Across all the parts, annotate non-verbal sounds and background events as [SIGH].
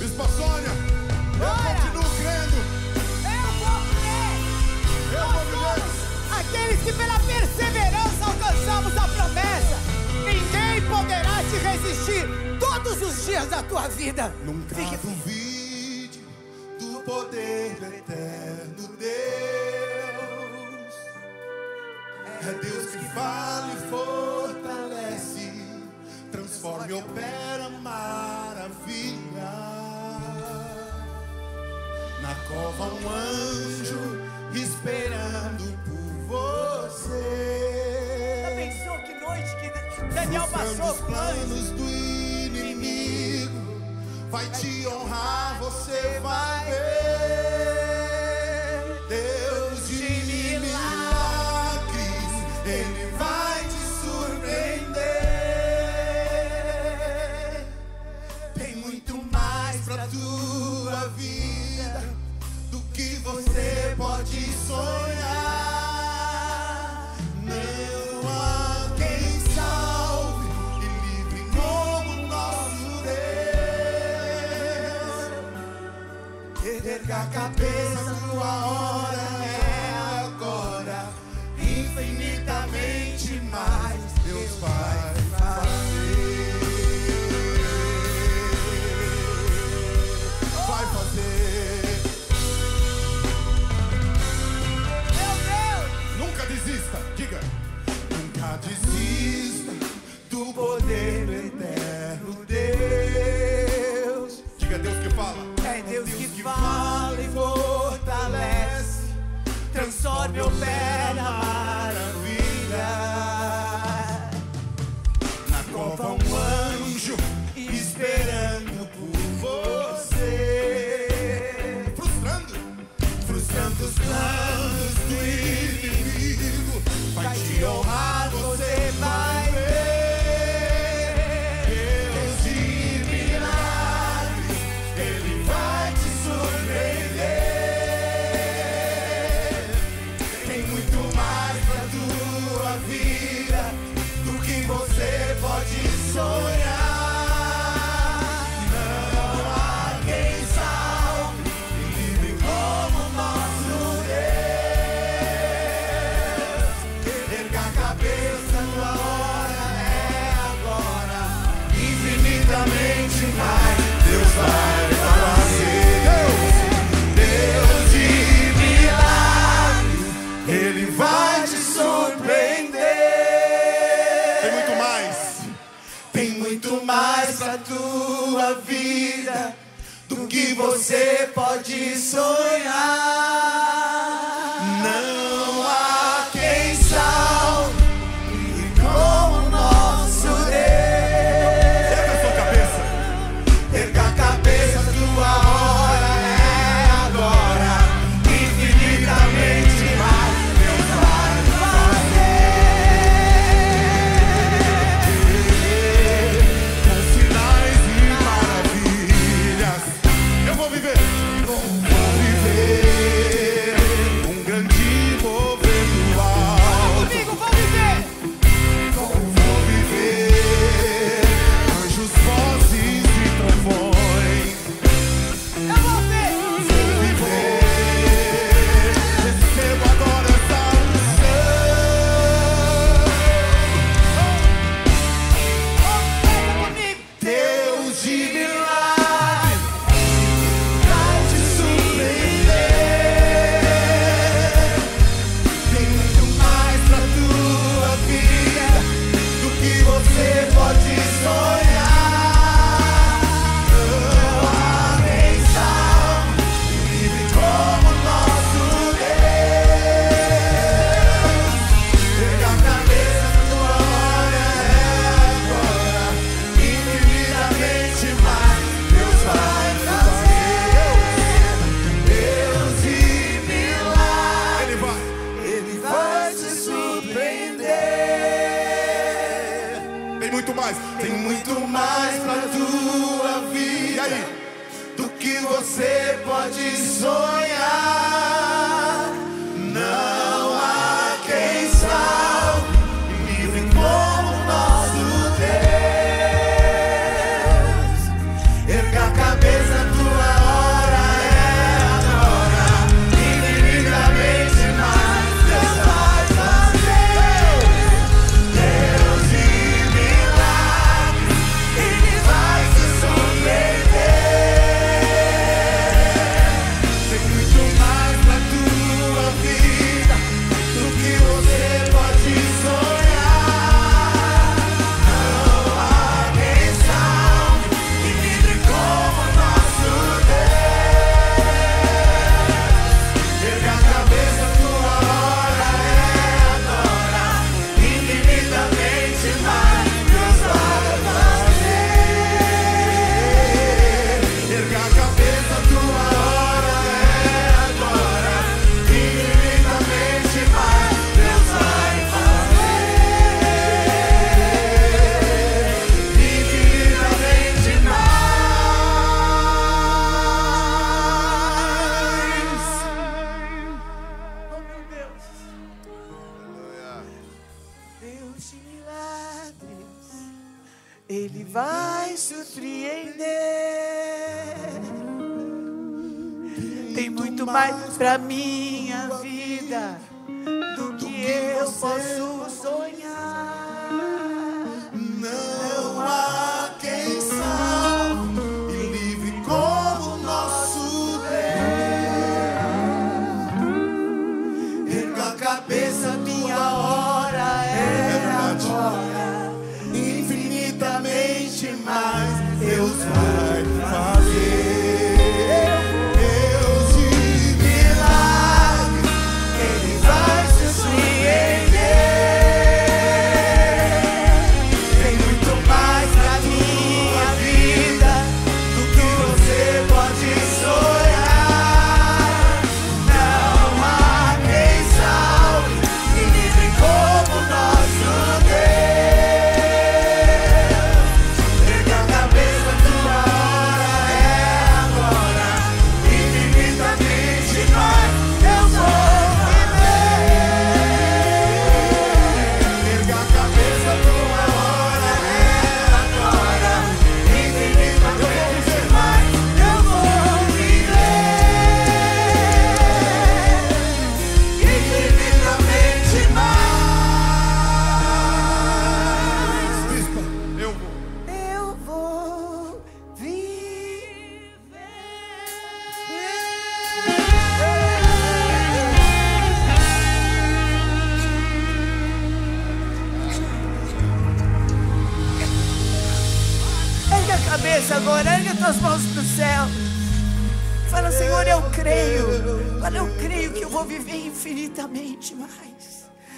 Bispa Sônia, eu continuo crendo. Eu vou crer. Eu Nós vou crer. aqueles que pela perseverança alcançamos a promessa. Ninguém poderá te resistir todos os dias da tua vida. Nunca Fique duvide do poder do eterno Deus. É Deus que vale e fortalece, transforma e opera maravilhas na cova um anjo esperando por você. Já pensou que noite que Daniel passou? Os planos do inimigo vai te honrar, você vai ver. a cabeça, sua hora é agora. Infinitamente mais, Deus vai fazer. Vai fazer. Meu Deus! Nunca desista, diga. Nunca desista do poder. me opera.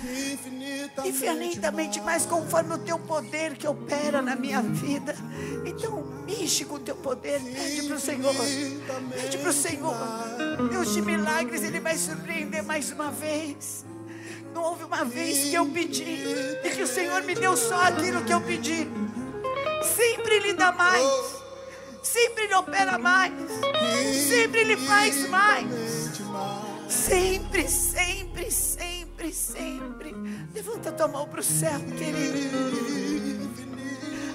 Infinitamente mais. infinitamente mais conforme o teu poder que opera na minha vida. Então, mexe com o teu poder, pede para o Senhor, pede para o Senhor. Deus de milagres, Ele vai surpreender mais uma vez. Não houve uma vez que eu pedi e que o Senhor me deu só aquilo que eu pedi. Sempre Ele dá mais, sempre Ele opera mais, sempre Ele faz mais. Sempre, sempre, sempre, sempre. Levanta tua mão para o céu, querido.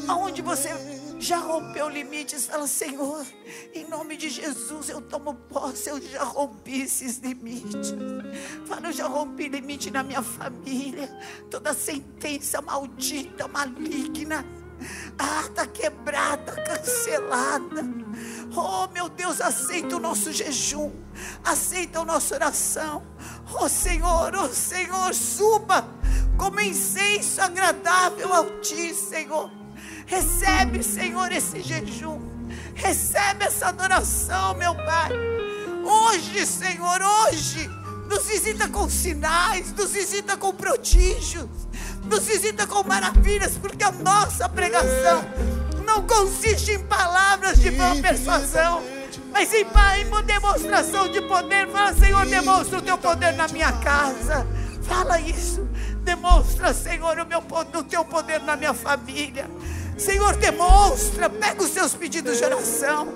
Aonde você já rompeu limites, fala, Senhor, em nome de Jesus eu tomo posse, eu já rompi esses limites. Fala, eu já rompi limite na minha família. Toda sentença maldita, maligna. Ah, está quebrada, cancelada. Oh, meu Deus, aceita o nosso jejum, aceita a nossa oração. Oh, Senhor, oh, Senhor, suba como incenso agradável ao Ti, Senhor. Recebe, Senhor, esse jejum, recebe essa adoração, meu Pai. Hoje, Senhor, hoje, nos visita com sinais, nos visita com prodígios, nos visita com maravilhas, porque a nossa pregação não consiste em palavras de persuasão, mas em, em demonstração de poder. Fala, Senhor, demonstra o teu poder na minha casa. Fala isso. Demonstra, Senhor, o, meu, o teu poder na minha família. Senhor, demonstra. Pega os seus pedidos de oração.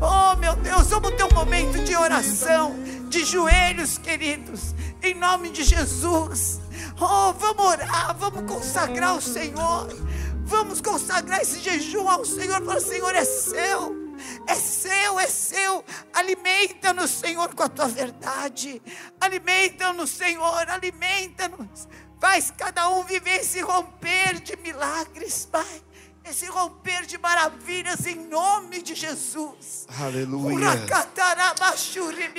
Oh, meu Deus, vamos ter um momento de oração, de joelhos, queridos, em nome de Jesus. Oh, vamos orar, vamos consagrar o Senhor. Vamos consagrar esse jejum ao Senhor. Fala, Senhor, é seu. É seu, é seu. Alimenta-nos, Senhor, com a tua verdade. Alimenta-nos, Senhor, alimenta-nos. Faz cada um viver esse romper de milagres, Pai. Esse romper de maravilhas em nome de Jesus. Aleluia.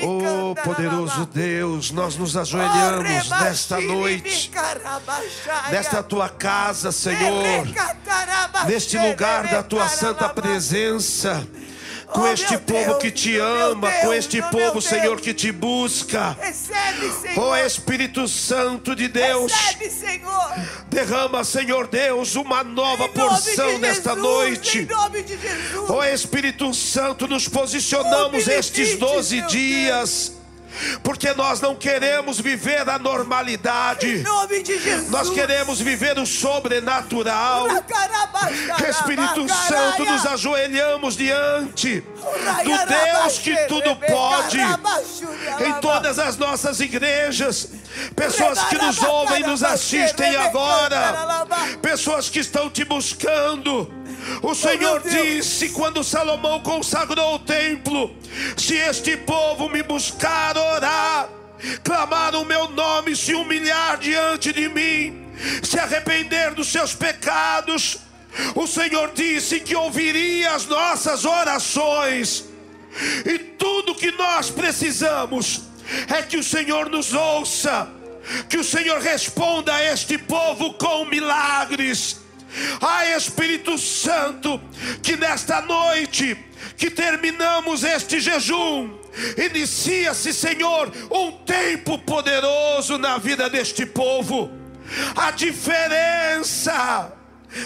Oh, poderoso Deus, nós nos ajoelhamos nesta noite, nesta tua casa, Senhor, neste lugar da tua santa presença com Oh, este povo Deus, que te ama, Deus, com este meu povo. Senhor, que te busca. Recebe, Senhor. Ó Espírito Santo de Deus, Recebe, Senhor. derrama, Senhor Deus, uma nova porção nesta Jesus, noite. Em. Ó Espírito Santo, nos posicionamos Oh, estes benefício, 12 meu dias, porque nós não queremos viver a normalidade, nós queremos viver o sobrenatural. Espírito Santo, nos ajoelhamos diante do Deus que tudo pode. Em todas as nossas igrejas, pessoas que nos ouvem, nos assistem agora, pessoas que estão te buscando. O Senhor oh, disse quando Salomão consagrou o templo: Se este povo me buscar, orar, clamar o meu nome, se humilhar diante de mim, se arrepender dos seus pecados, o Senhor disse que ouviria as nossas orações, e tudo que nós precisamos é que o Senhor nos ouça, que o Senhor responda a este povo com milagres. Ah, Espírito Santo, que nesta noite que terminamos este jejum, inicia-se, Senhor, um tempo poderoso na vida deste povo. A diferença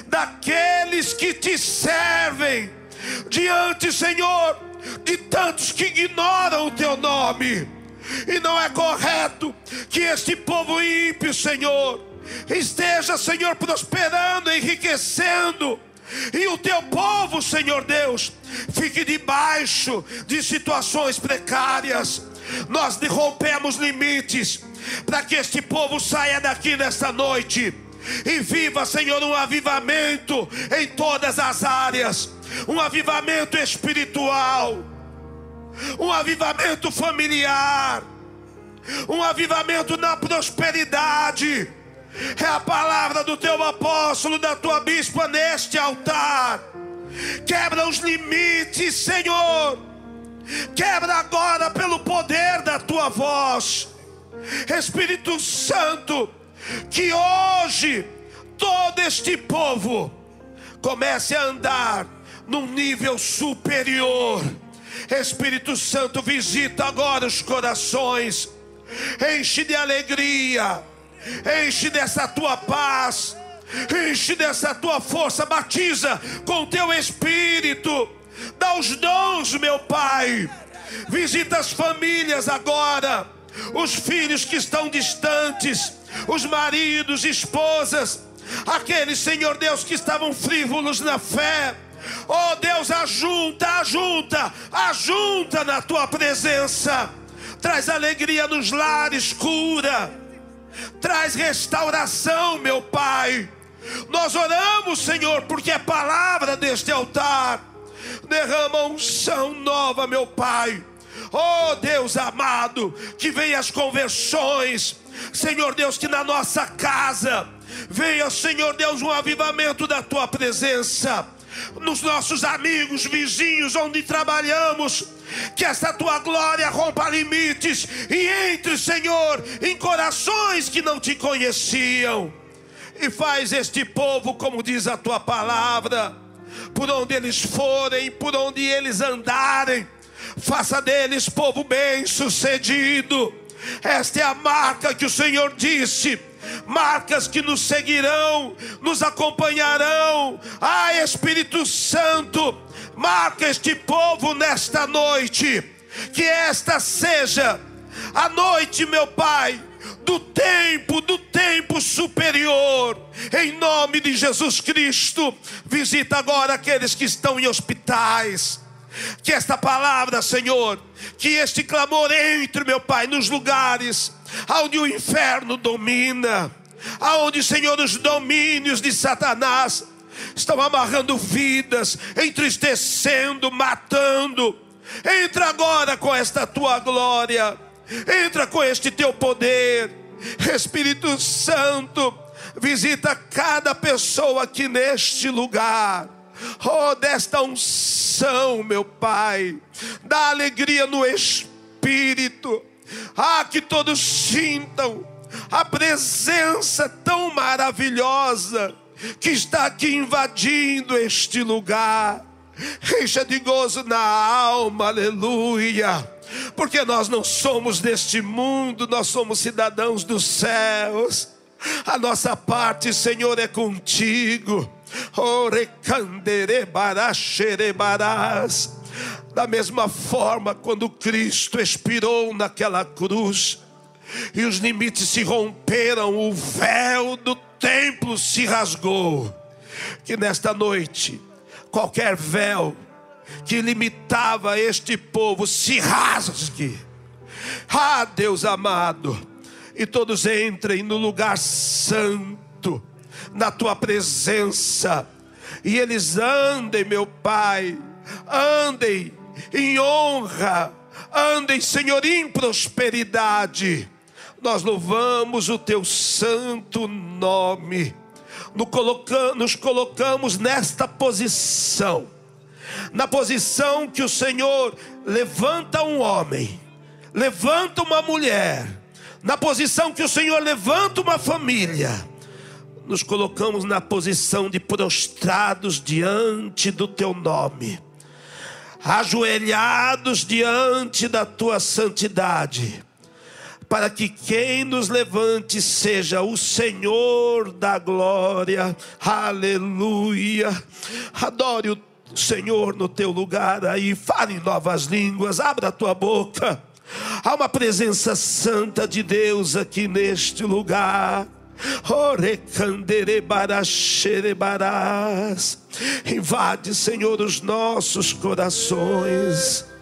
daqueles que te servem diante, Senhor, de tantos que ignoram o teu nome. E não é correto que este povo ímpio, Senhor, esteja, Senhor, prosperando, enriquecendo. E o teu povo, Senhor Deus, fique debaixo de situações precárias. Nós derrompemos limites para que este povo saia daqui nesta noite e viva, Senhor, um avivamento em todas as áreas um avivamento espiritual, um avivamento familiar, um avivamento na prosperidade. É a palavra do teu apóstolo, da tua bispa neste altar. Quebra os limites, Senhor. Quebra agora pelo poder da tua voz. Espírito Santo, que hoje todo este povo comece a andar num nível superior. Espírito Santo, visita agora os corações, enche de alegria, enche dessa tua paz, enche dessa tua força, batiza com teu Espírito, dá os dons, meu Pai. Visita as famílias agora, os filhos que estão distantes, os maridos, esposas, aqueles, Senhor Deus, que estavam frívolos na fé. Oh Deus, ajunta, ajunta, ajunta na tua presença. Traz alegria nos lares, cura. Traz restauração, meu Pai. Nós oramos, Senhor, porque é palavra deste altar. Derrama unção nova, meu Pai. Oh Deus amado, que venha as conversões. Senhor Deus, que na nossa casa venha, Senhor Deus, um avivamento da tua presença nos nossos amigos, vizinhos, onde trabalhamos. Que essa tua glória rompa limites e entre, Senhor, em corações que não te conheciam. E faz este povo, como diz a tua palavra, por onde eles forem, por onde eles andarem, faça deles povo bem-sucedido. Esta é a marca que o Senhor disse marcas que nos seguirão, nos acompanharão. Ah, Espírito Santo, marca este povo nesta noite, que esta seja a noite, meu Pai, do tempo, do tempo superior, em nome de Jesus Cristo. Visita agora aqueles que estão em hospitais. Que esta palavra, Senhor, que este clamor entre, meu Pai, nos lugares aonde o inferno domina, aonde, Senhor, os domínios de Satanás estão amarrando vidas, entristecendo, matando. Entra agora com esta tua glória, entra com este teu poder, Espírito Santo, visita cada pessoa aqui neste lugar. Oh, desta unção, meu Pai, dá alegria no Espírito. Ah, que todos sintam a presença tão maravilhosa que está aqui invadindo este lugar. Encha de gozo na alma, aleluia. Porque nós não somos deste mundo, nós somos cidadãos dos céus. A nossa parte, Senhor, é contigo. Orecanderebarás. Da mesma forma, quando Cristo expirou naquela cruz, e os limites se romperam, o véu do templo se rasgou. Que nesta noite, qualquer véu que limitava este povo se rasgue. Ah, Deus amado, e todos entrem no lugar santo, na tua presença e eles andem, meu Pai, andem em honra, andem, Senhor, em prosperidade. Nós louvamos o teu santo nome, nos colocamos nesta posição, na posição que o Senhor levanta um homem, levanta uma mulher, na posição que o Senhor levanta uma família. Nos colocamos na posição de prostrados diante do teu nome, ajoelhados diante da tua santidade, para que quem nos levante seja o Senhor da glória, aleluia. Adore o Senhor no teu lugar aí, fale novas línguas, abra a tua boca. Há uma presença santa de Deus aqui neste lugar. Invade, Senhor, os nossos corações.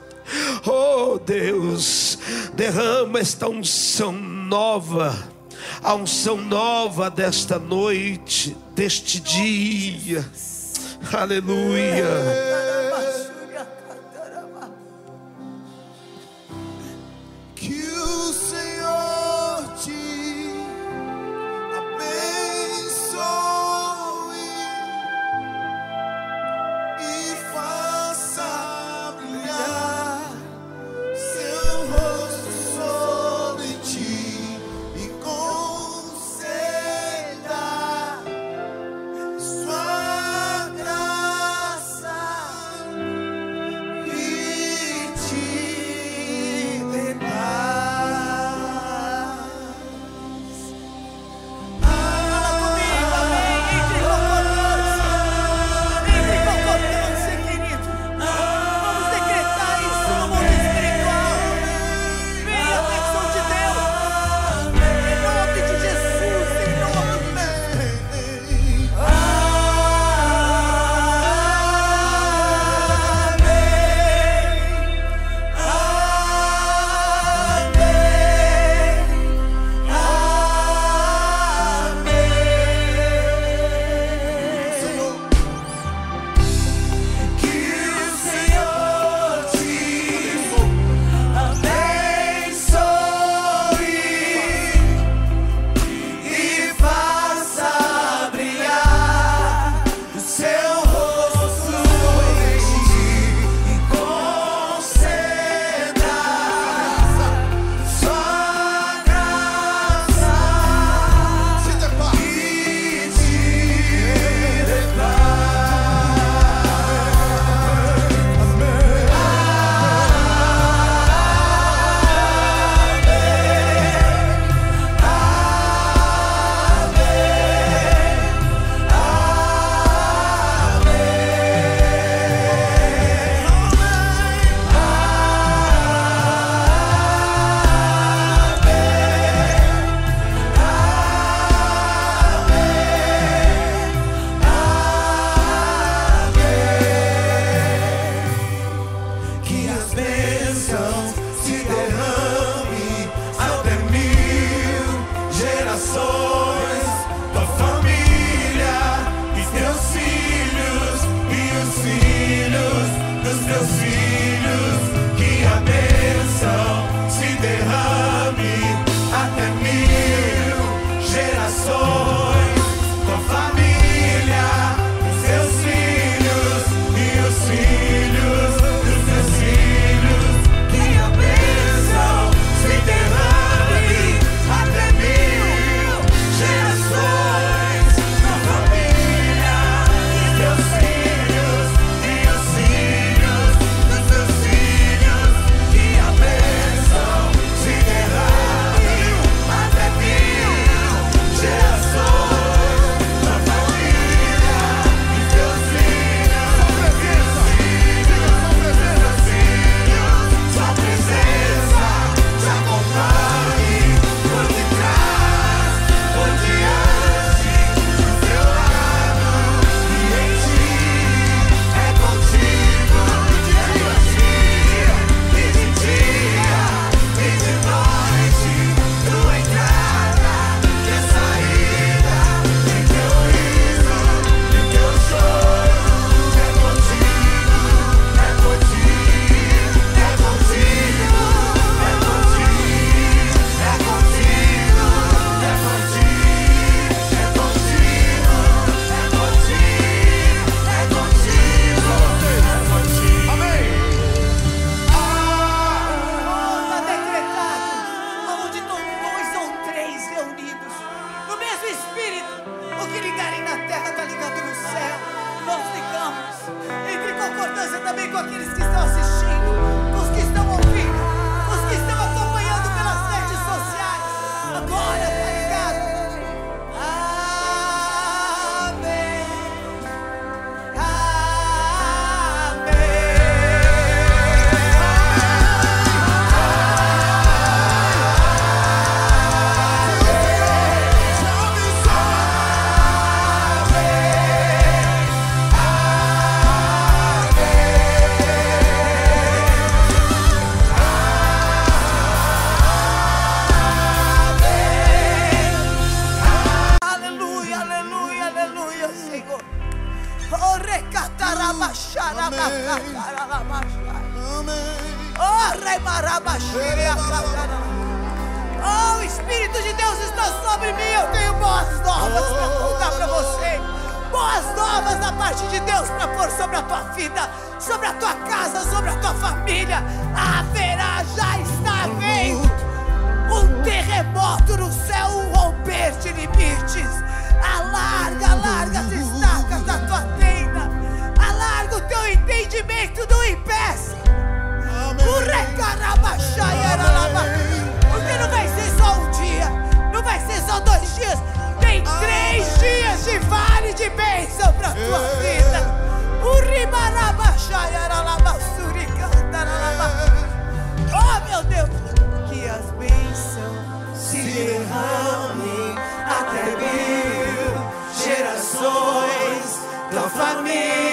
Oh Deus, derrama esta unção nova, a unção nova desta noite, deste dia. Aleluia. corazón. Deus para pôr sobre a tua vida, sobre a tua casa, sobre a tua família. Haverá, já está vendo um terremoto no céu, um romper de limites. Alarga, alarga as estacas da tua tenda. Alarga o teu entendimento, não impeça. Porque não vai ser só um dia, não vai ser só dois dias. Tem três dias de vale de bênção para tua vida. Oh meu Deus, que as bênçãos se derramem até mil gerações da família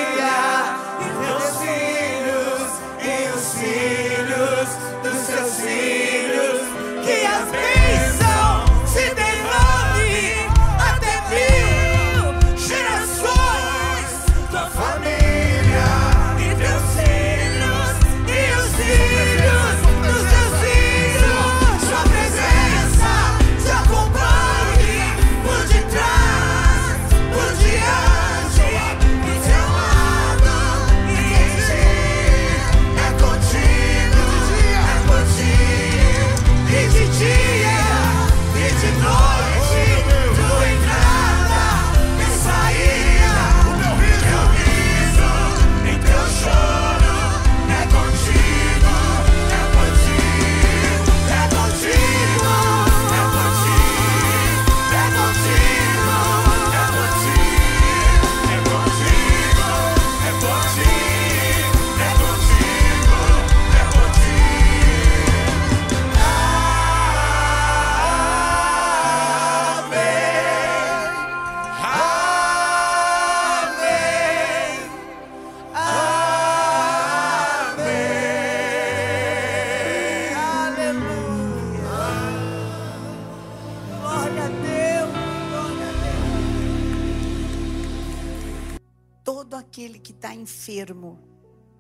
enfermo,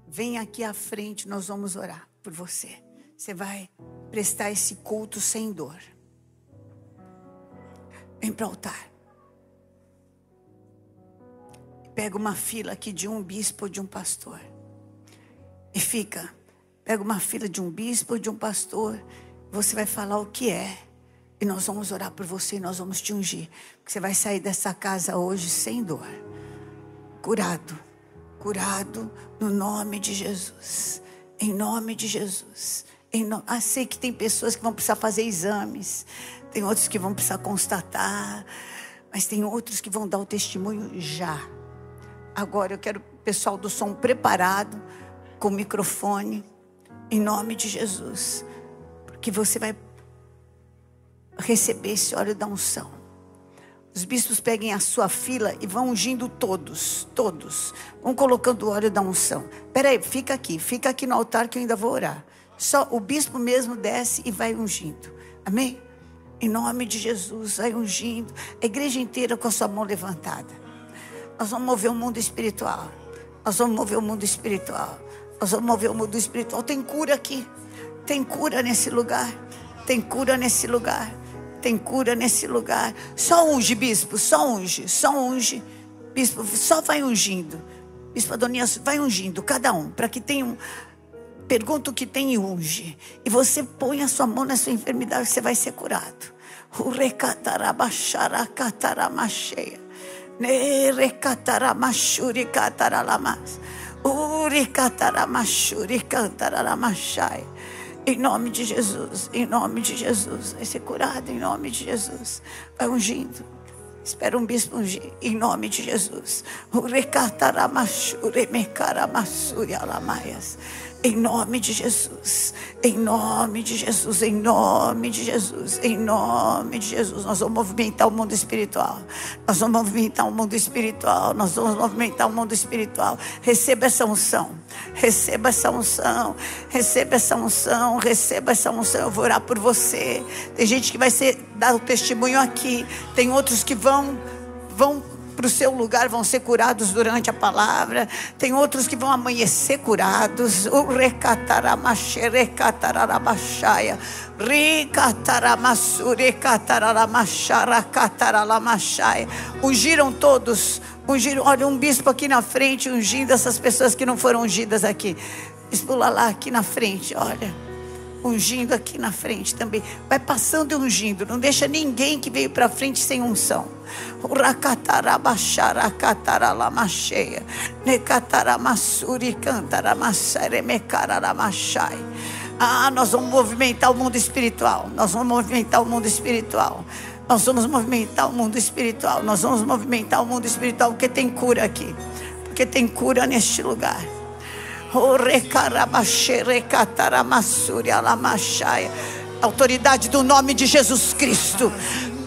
vem aqui à frente, nós vamos orar por você. Você vai prestar esse culto sem dor. Vem para o altar. Pega uma fila aqui de um bispo ou de um pastor. E fica. Pega uma fila de um bispo ou de um pastor. Você vai falar o que é. E nós vamos orar por você e nós vamos te ungir. Porque você vai sair dessa casa hoje sem dor. Curado. Curado no nome de Jesus. Em nome de Jesus. Em no... ah, sei que tem pessoas que vão precisar fazer exames. Tem outros que vão precisar constatar. Mas tem outros que vão dar o testemunho já. Agora eu quero o pessoal do som preparado, com o microfone, em nome de Jesus. Porque você vai receber esse óleo da unção. Os bispos peguem a sua fila e vão ungindo todos, todos. Vão colocando o óleo da unção. Peraí, fica aqui, fica aqui no altar que eu ainda vou orar. Só o bispo mesmo desce e vai ungindo. Amém? Em nome de Jesus, vai ungindo. A igreja inteira com a sua mão levantada. Nós vamos mover o mundo espiritual. Nós vamos mover o mundo espiritual. Nós vamos mover o mundo espiritual. Tem cura aqui. Tem cura nesse lugar. Tem cura nesse lugar. Tem cura nesse lugar. Só unge, bispo. Só unge. Só unge. Bispo, só vai ungindo. Bispo Adonias, vai ungindo cada um. Para que tenha um. Pergunta o que tem e unge. E você põe a sua mão na sua enfermidade, você vai ser curado. Urecatarabacharacataramacheia. Nerecataramaxuricataralamas. Uri cataramachuri cantaramachai. Em nome de Jesus, em nome de Jesus. Vai ser curado em nome de Jesus. Vai ungindo. Espera um bispo ungir, em nome de Jesus. Urecataramashure mecaramassuri alamaias. Em nome de Jesus, em nome de Jesus, em nome de Jesus, em nome de Jesus, nós vamos movimentar o mundo espiritual. Nós vamos movimentar o mundo espiritual. Nós vamos movimentar o mundo espiritual. Receba essa unção. Receba essa unção. Receba essa unção. Receba essa unção. Eu vou orar por você. Tem gente que vai ser, dar o testemunho aqui. Tem outros que vão vão para o seu lugar vão ser curados durante a palavra. Tem outros que vão amanhecer curados. O catararamascara, cataralamaxaia. Ungiram todos. Ungiram. Olha, um bispo aqui na frente ungindo essas pessoas que não foram ungidas aqui. Bispo lá aqui na frente, olha ungindo aqui na frente também. Vai passando e ungindo. Não deixa ninguém que veio para frente sem unção. Ah, nós vamos movimentar o mundo espiritual. Nós vamos movimentar o mundo espiritual. Nós vamos movimentar o mundo espiritual. Nós vamos movimentar o mundo espiritual porque tem cura aqui. Porque tem cura neste lugar. Autoridade do nome de Jesus Cristo.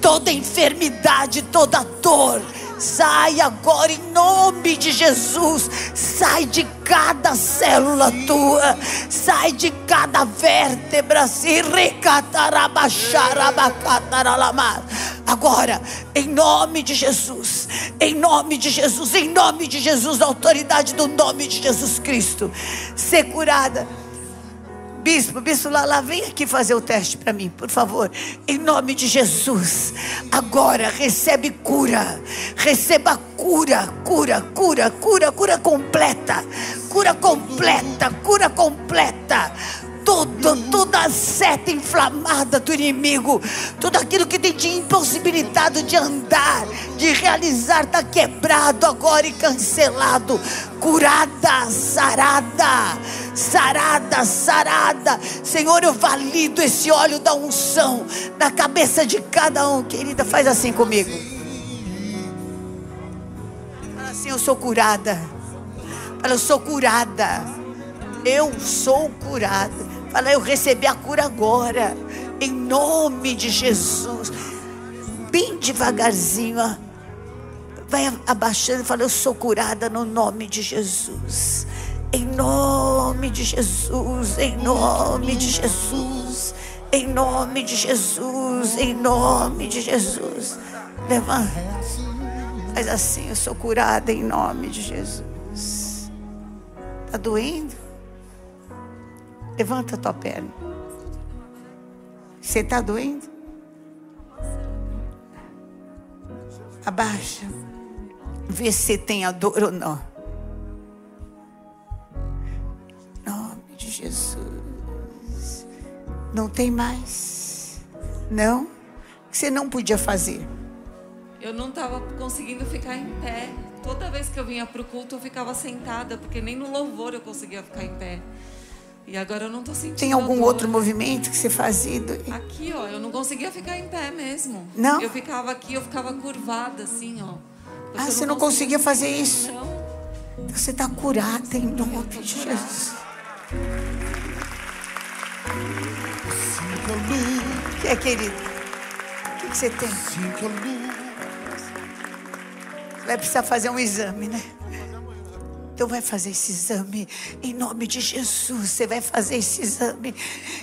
Toda enfermidade, toda dor Sai agora em nome de Jesus. Sai de cada célula tua. Sai de cada vértebra. Se Agora, em nome de Jesus. Em nome de Jesus. Em nome de Jesus. Autoridade do nome de Jesus Cristo. Ser curada Bispo, bispo Lala, vem aqui fazer o teste para mim, por favor. Em nome de Jesus. Agora recebe cura. Receba cura, cura, cura, cura, cura completa. Cura completa, cura completa toda, toda a seta inflamada do inimigo, tudo aquilo que tem te impossibilitado de andar, de realizar, está quebrado agora e cancelado. Curada, sarada, sarada, sarada. Senhor, eu valido esse óleo da unção na cabeça de cada um. Querida, faz assim comigo. Fala assim: Eu sou curada. Fala, eu sou curada. Eu sou curada. Fala, eu recebi a cura agora. Em nome de Jesus. Bem devagarzinho. Vai abaixando e fala, eu sou curada no nome de Jesus. Em nome de Jesus, em nome de Jesus, em nome de Jesus, em nome de Jesus. Levanta. Faz assim, eu sou curada em nome de Jesus. Está doendo? Levanta a tua perna. Você está doendo? Abaixa. Vê se tem a dor ou não. Nome de Jesus. Não tem mais. Não? O que você não podia fazer? Eu não estava conseguindo ficar em pé. Toda vez que eu vinha para o culto, eu ficava sentada, porque nem no louvor eu conseguia ficar em pé. E agora eu não tô sentindo. Tem algum outro movimento que você fazia? Aqui, ó, eu não conseguia ficar em pé mesmo. Não? Eu ficava aqui, eu ficava curvada assim, ó. Ah, você não, não conseguia fazer isso? Não. Você está curada em nome de Jesus. O que é, querido? O que, que você tem? Vai precisar fazer um exame, né? Então vai fazer esse exame em nome de Jesus. Você vai fazer esse exame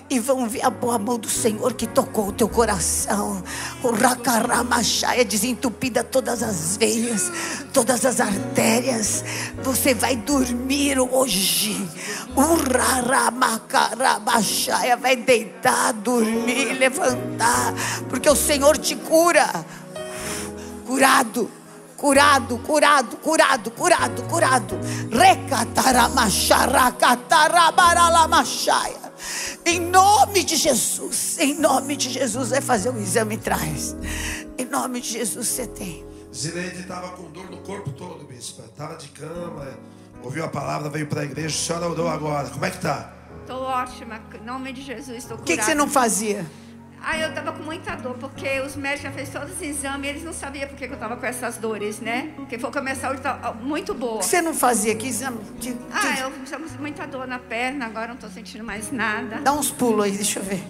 e vão ver a boa mão do Senhor que tocou o teu coração. O racaramachá é desentupida todas as veias, todas as artérias. Você vai dormir hoje. O raramacarabachá vai deitar, dormir, levantar, porque o Senhor te cura. Curado curado, curado, curado, curado, curado. Em nome de Jesus, em nome de Jesus, vai fazer um exame atrás. Em nome de Jesus você tem. Zileide estava com dor no corpo todo, bispo. Estava de cama, Ouviu a palavra, veio para a igreja, a senhora orou agora. Como é que tá? Tô ótima, em nome de Jesus, estou O curada. que, que você não fazia? Ah, eu tava com muita dor, porque os médicos já fez todos os exames e eles não sabiam por que que eu tava com essas dores, né? Porque foi que a minha saúde tá muito boa. Que você não fazia? Que exame? De, de- Ah, eu estava com muita dor na perna, agora não tô sentindo mais nada. Dá uns pulos aí, deixa eu ver.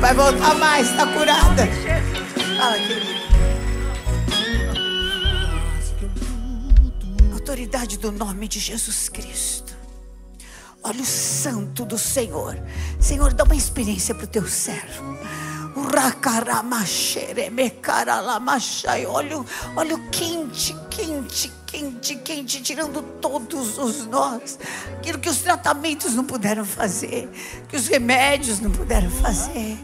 Vai voltar mais, tá curada. Fala, querido. Autoridade do nome de Jesus Cristo. Olha o santo do Senhor. Senhor, dá uma experiência para o teu servo. Olha, o- olha o quente, quente, quente, quente, tirando todos os nós. Aquilo que os tratamentos não puderam fazer, que os remédios não puderam fazer.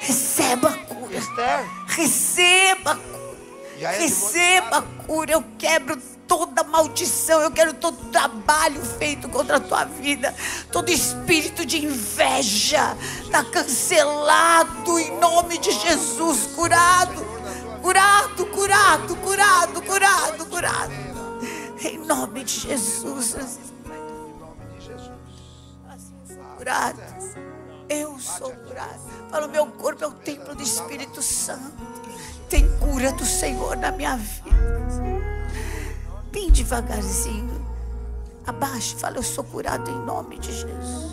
Receba a cura. Receba a cura. Aí, Receba a cura. Eu quebro toda maldição. Eu quero todo trabalho feito contra a tua vida. Todo espírito de inveja está cancelado em nome de Jesus. Curado, curado, curado, curado, curado, curado. Em nome de Jesus. Curado. Eu sou curado. Fala, o meu corpo é o templo do Espírito Santo. Tem cura do Senhor na minha vida. Bem devagarzinho. Abaixe, fala, eu sou curado em nome de Jesus.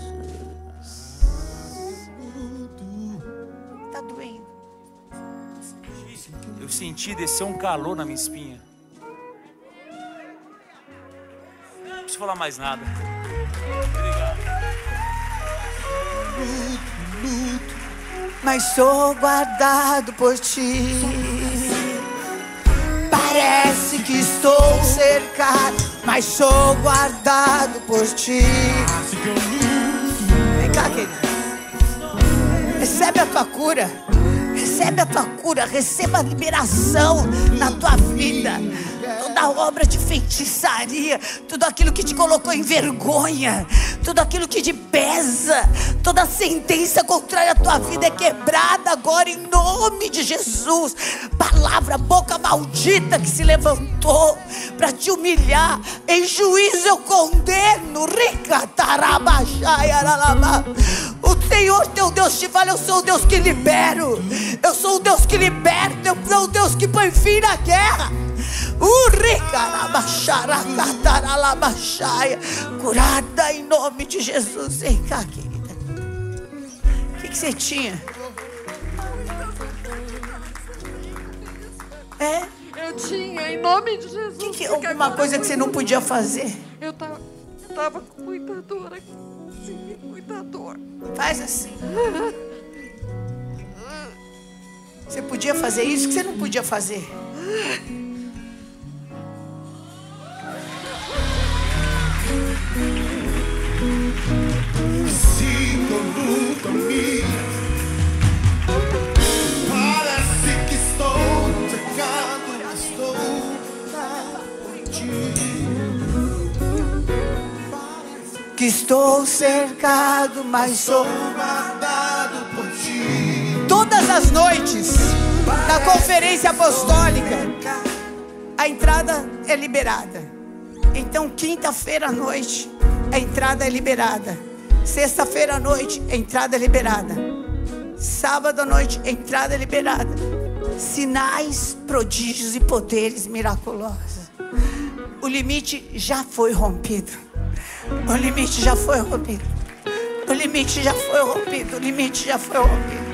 Tá doendo. Eu senti descer um calor na minha espinha. Não preciso falar mais nada. Obrigado. Mas sou guardado por ti. Parece que estou cercado, mas sou guardado por ti. Vem cá, querido. Recebe a tua cura. Recebe a tua cura. Receba a liberação na tua vida. Toda obra de feitiçaria, tudo aquilo que te colocou em vergonha, tudo aquilo que te pesa, toda sentença contrária à tua vida é quebrada agora em nome de Jesus. Palavra, boca maldita que se levantou para te humilhar, em juízo eu condeno. O Senhor teu Deus te fala, eu sou o Deus que libero. Eu sou o Deus que liberta, eu sou o Deus que põe fim na guerra. Curada em nome de Jesus. Vem cá, querida. O que, que você tinha? É? Eu tinha, em nome de Jesus. Que que, alguma coisa que você não podia fazer? Eu tava, eu tava com muita dor aqui. Sim, muita dor. Faz assim. Você podia fazer isso que você não podia fazer. Parece que estou pecado, mas estou por ti. Que estou cercado, mas sou. Guardado por ti. Todas as noites, na conferência apostólica, a entrada é liberada. Então, quinta-feira à noite, a entrada é liberada. Sexta-feira à noite, entrada liberada. Sábado à noite, entrada liberada. Sinais, prodígios e poderes miraculosos. O limite já foi rompido. O limite já foi rompido. O limite já foi rompido. O limite já foi rompido.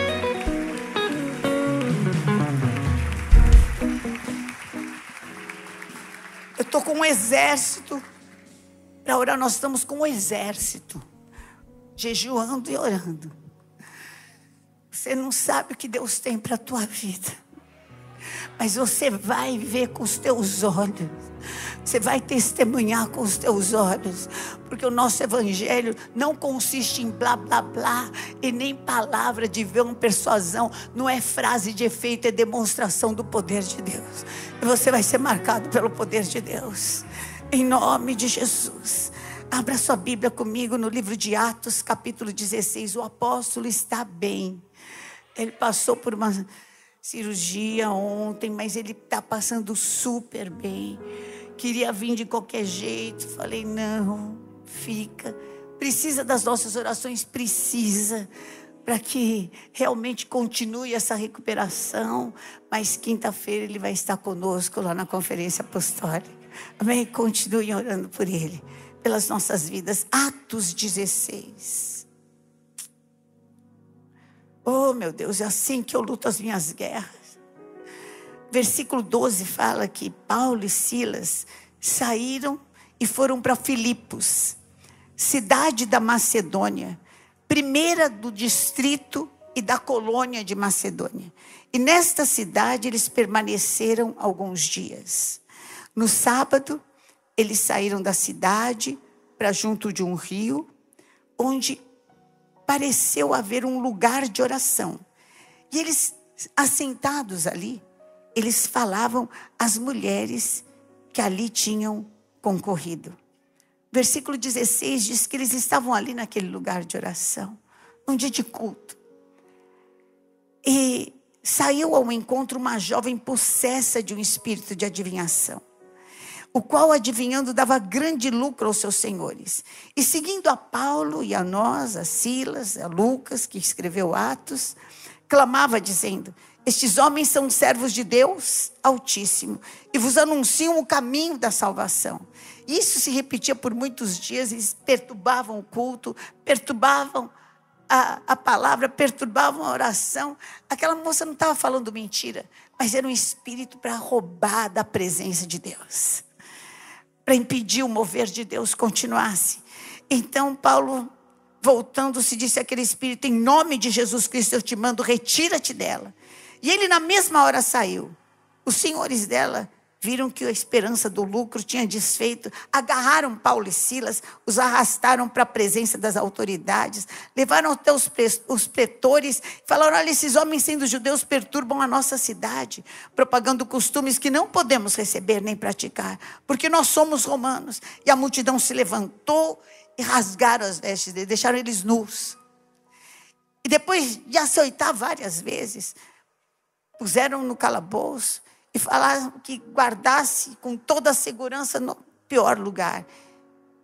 Eu estou com um exército para orar. Nós estamos com um exército, jejuando e orando. Você não sabe o que Deus tem para a tua vida, mas você vai ver com os teus olhos. Você vai testemunhar com os teus olhos, porque o nosso evangelho não consiste em blá blá blá e nem palavra de vão persuasão, não é frase de efeito, é demonstração do poder de Deus. E você vai ser marcado pelo poder de Deus, em nome de Jesus. Abra sua Bíblia comigo no livro de Atos, capítulo 16. O apóstolo está bem. Ele passou por uma cirurgia ontem, mas ele está passando super bem. Queria vir de qualquer jeito. Falei, não, fica. Precisa das nossas orações? Precisa. Para que realmente continue essa recuperação. Mas quinta-feira ele vai estar conosco lá na conferência apostólica. Amém? Continue orando por ele pelas nossas vidas. Atos 16. Oh, meu Deus, é assim que eu luto as minhas guerras. Versículo 12 fala que Paulo e Silas saíram e foram para Filipos, cidade da Macedônia, primeira do distrito e da colônia de Macedônia. E nesta cidade eles permaneceram alguns dias. No sábado, eles saíram da cidade para junto de um rio, onde pareceu haver um lugar de oração. E eles, assentados ali, eles falavam às mulheres que ali tinham concorrido. Versículo 16 diz que eles estavam ali naquele lugar de oração, num dia de culto. E saiu ao encontro uma jovem possessa de um espírito de adivinhação o qual adivinhando dava grande lucro aos seus senhores. E seguindo a Paulo e a nós, a Silas, a Lucas, que escreveu Atos, clamava dizendo: Estes homens são servos de Deus Altíssimo e vos anunciam o caminho da salvação. Isso se repetia por muitos dias, eles perturbavam o culto, perturbavam a, a palavra, perturbavam a oração. Aquela moça não estava falando mentira, mas era um espírito para roubar da presença de Deus para impedir o mover de Deus continuasse. Então Paulo, voltando-se, disse àquele espírito: Em nome de Jesus Cristo eu te mando, retira-te dela. E ele, na mesma hora, saiu. Os senhores dela viram que a esperança do lucro tinha desfeito, agarraram Paulo e Silas, os arrastaram para a presença das autoridades, levaram até os, os pretores, falaram: olha, esses homens sendo judeus perturbam a nossa cidade, propagando costumes que não podemos receber nem praticar, porque nós somos romanos. E a multidão se levantou e rasgaram as vestes deles, deixaram eles nus. E depois de açoitar várias vezes, puseram no calabouço, e falaram que guardasse com toda a segurança no pior lugar.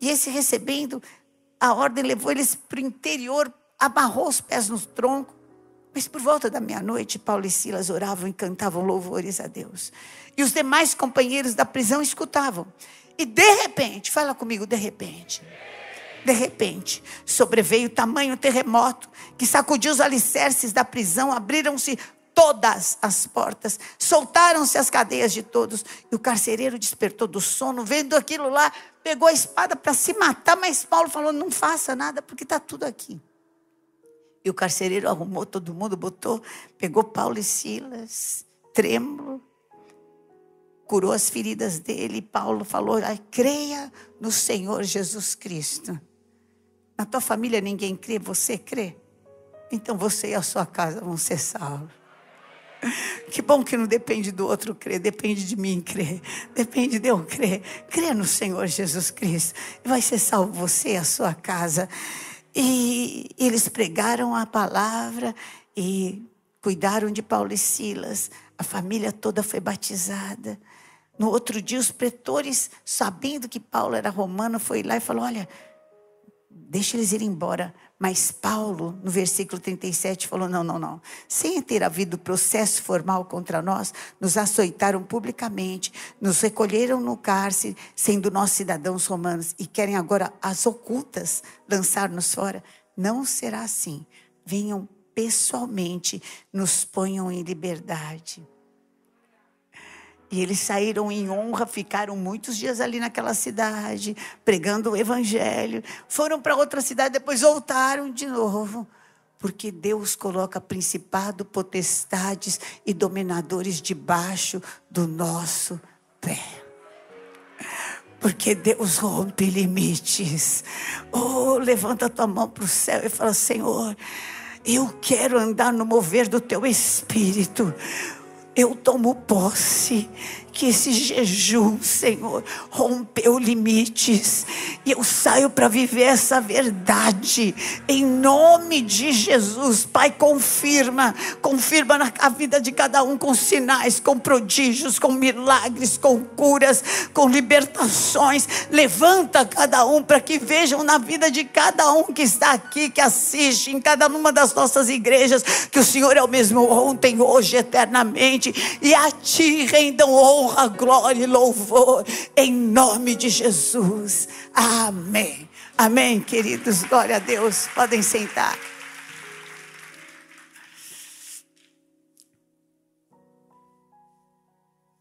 E esse recebendo a ordem levou eles para o interior, amarrou os pés no tronco. Mas por volta da meia-noite, Paulo e Silas oravam e cantavam louvores a Deus. E os demais companheiros da prisão escutavam. E de repente, fala comigo, de repente. De repente, sobreveio tamanho terremoto que sacudiu os alicerces da prisão, abriram-se todas as portas, soltaram-se as cadeias de todos, e o carcereiro despertou do sono, vendo aquilo lá, pegou a espada para se matar, mas Paulo falou: não faça nada, porque está tudo aqui. E o carcereiro arrumou todo mundo, botou, pegou Paulo e Silas, trêmulo, curou as feridas dele, e Paulo falou: creia no Senhor Jesus Cristo. Na tua família ninguém crê, você crê? Então você e a sua casa vão ser salvos. [LAUGHS] Que bom que não depende do outro crer, depende de mim crer, depende de eu crer. Crê no Senhor Jesus Cristo, vai ser salvo você e a sua casa. E eles pregaram a palavra e cuidaram de Paulo e Silas. A família toda foi batizada. No outro dia, os pretores, sabendo que Paulo era romano, foi lá e falou: Olha, deixa eles ir embora, mas Paulo, no versículo 37, falou: não, não, não. Sem ter havido processo formal contra nós, nos açoitaram publicamente, nos recolheram no cárcere, sendo nós cidadãos romanos, e querem agora as ocultas lançar-nos fora. Não será assim. Venham pessoalmente, nos ponham em liberdade. E eles saíram em honra, ficaram muitos dias ali naquela cidade, pregando o evangelho. Foram para outra cidade, depois voltaram de novo. Porque Deus coloca principado, potestades e dominadores debaixo do nosso pé. Porque Deus rompe limites. Oh, levanta tua mão para o céu e fala: Senhor, eu quero andar no mover do teu espírito eu tomo posse que esse jejum, Senhor, rompeu limites. E eu saio para viver essa verdade. Em nome de Jesus, Pai, confirma, confirma na vida de cada um com sinais, com prodígios, com milagres, com curas, com libertações. Levanta cada um para que vejam na vida de cada um que está aqui, que assiste, em cada uma das nossas igrejas, que o Senhor é o mesmo ontem, hoje, eternamente. E a Ti rendam honra, glória e louvor, em nome de Jesus. Amém. Amém, queridos. Glória a Deus. Podem sentar.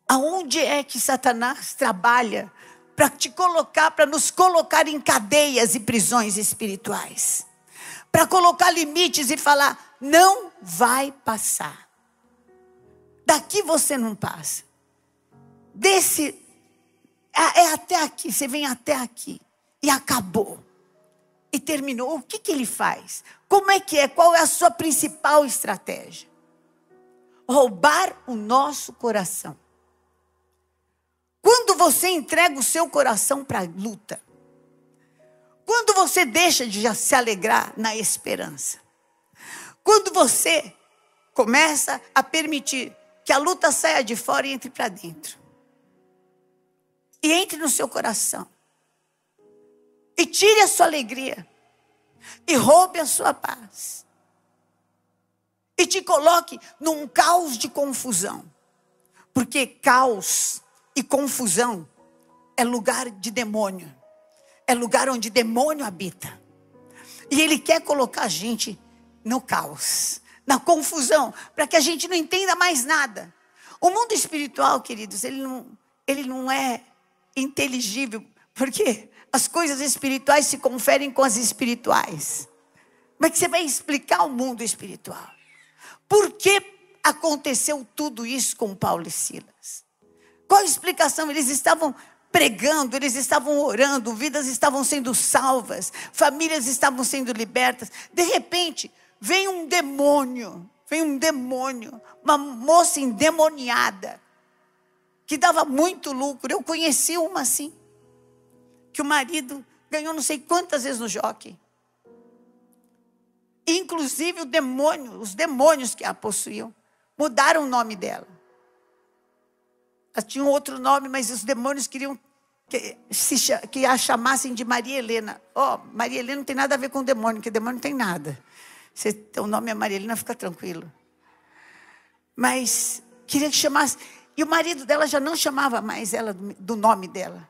Aonde é que Satanás trabalha para te colocar, para nos colocar em cadeias e prisões espirituais? Para colocar limites e falar: não vai passar. Daqui você não passa. Desse é, é até aqui, você vem até aqui e acabou. E terminou. O que, que ele faz? Como é que é? Qual é a sua principal estratégia? Roubar o nosso coração. Quando você entrega o seu coração para a luta, quando você deixa de se alegrar na esperança, quando você começa a permitir que a luta saia de fora e entre para dentro, e entre no seu coração, e tire a sua alegria, e roube a sua paz, e te coloque num caos de confusão, porque caos e confusão é lugar de demônio. É lugar onde demônio habita. E ele quer colocar a gente no caos, na confusão, para que a gente não entenda mais nada. O mundo espiritual, queridos, ele não, ele não é inteligível, porque as coisas espirituais se conferem com as espirituais. Como é que você vai explicar o mundo espiritual? Por que aconteceu tudo isso com Paulo e Silas? Qual a explicação? Eles estavam pregando, eles estavam orando, vidas estavam sendo salvas, famílias estavam sendo libertas. De repente, vem um demônio, vem um demônio, uma moça endemoniada, que dava muito lucro. Eu conheci uma assim, que o marido ganhou não sei quantas vezes no jockey. Inclusive o demônio, os demônios que a possuíam, mudaram o nome dela. Ela tinha um outro nome, mas os demônios queriam que, se, que a chamassem de Maria Helena. Ó, oh, Maria Helena não tem nada a ver com demônio, porque demônio não tem nada. Se o nome é Maria Helena, fica tranquilo. Mas queria que chamasse. E o marido dela já não chamava mais ela do, nome dela.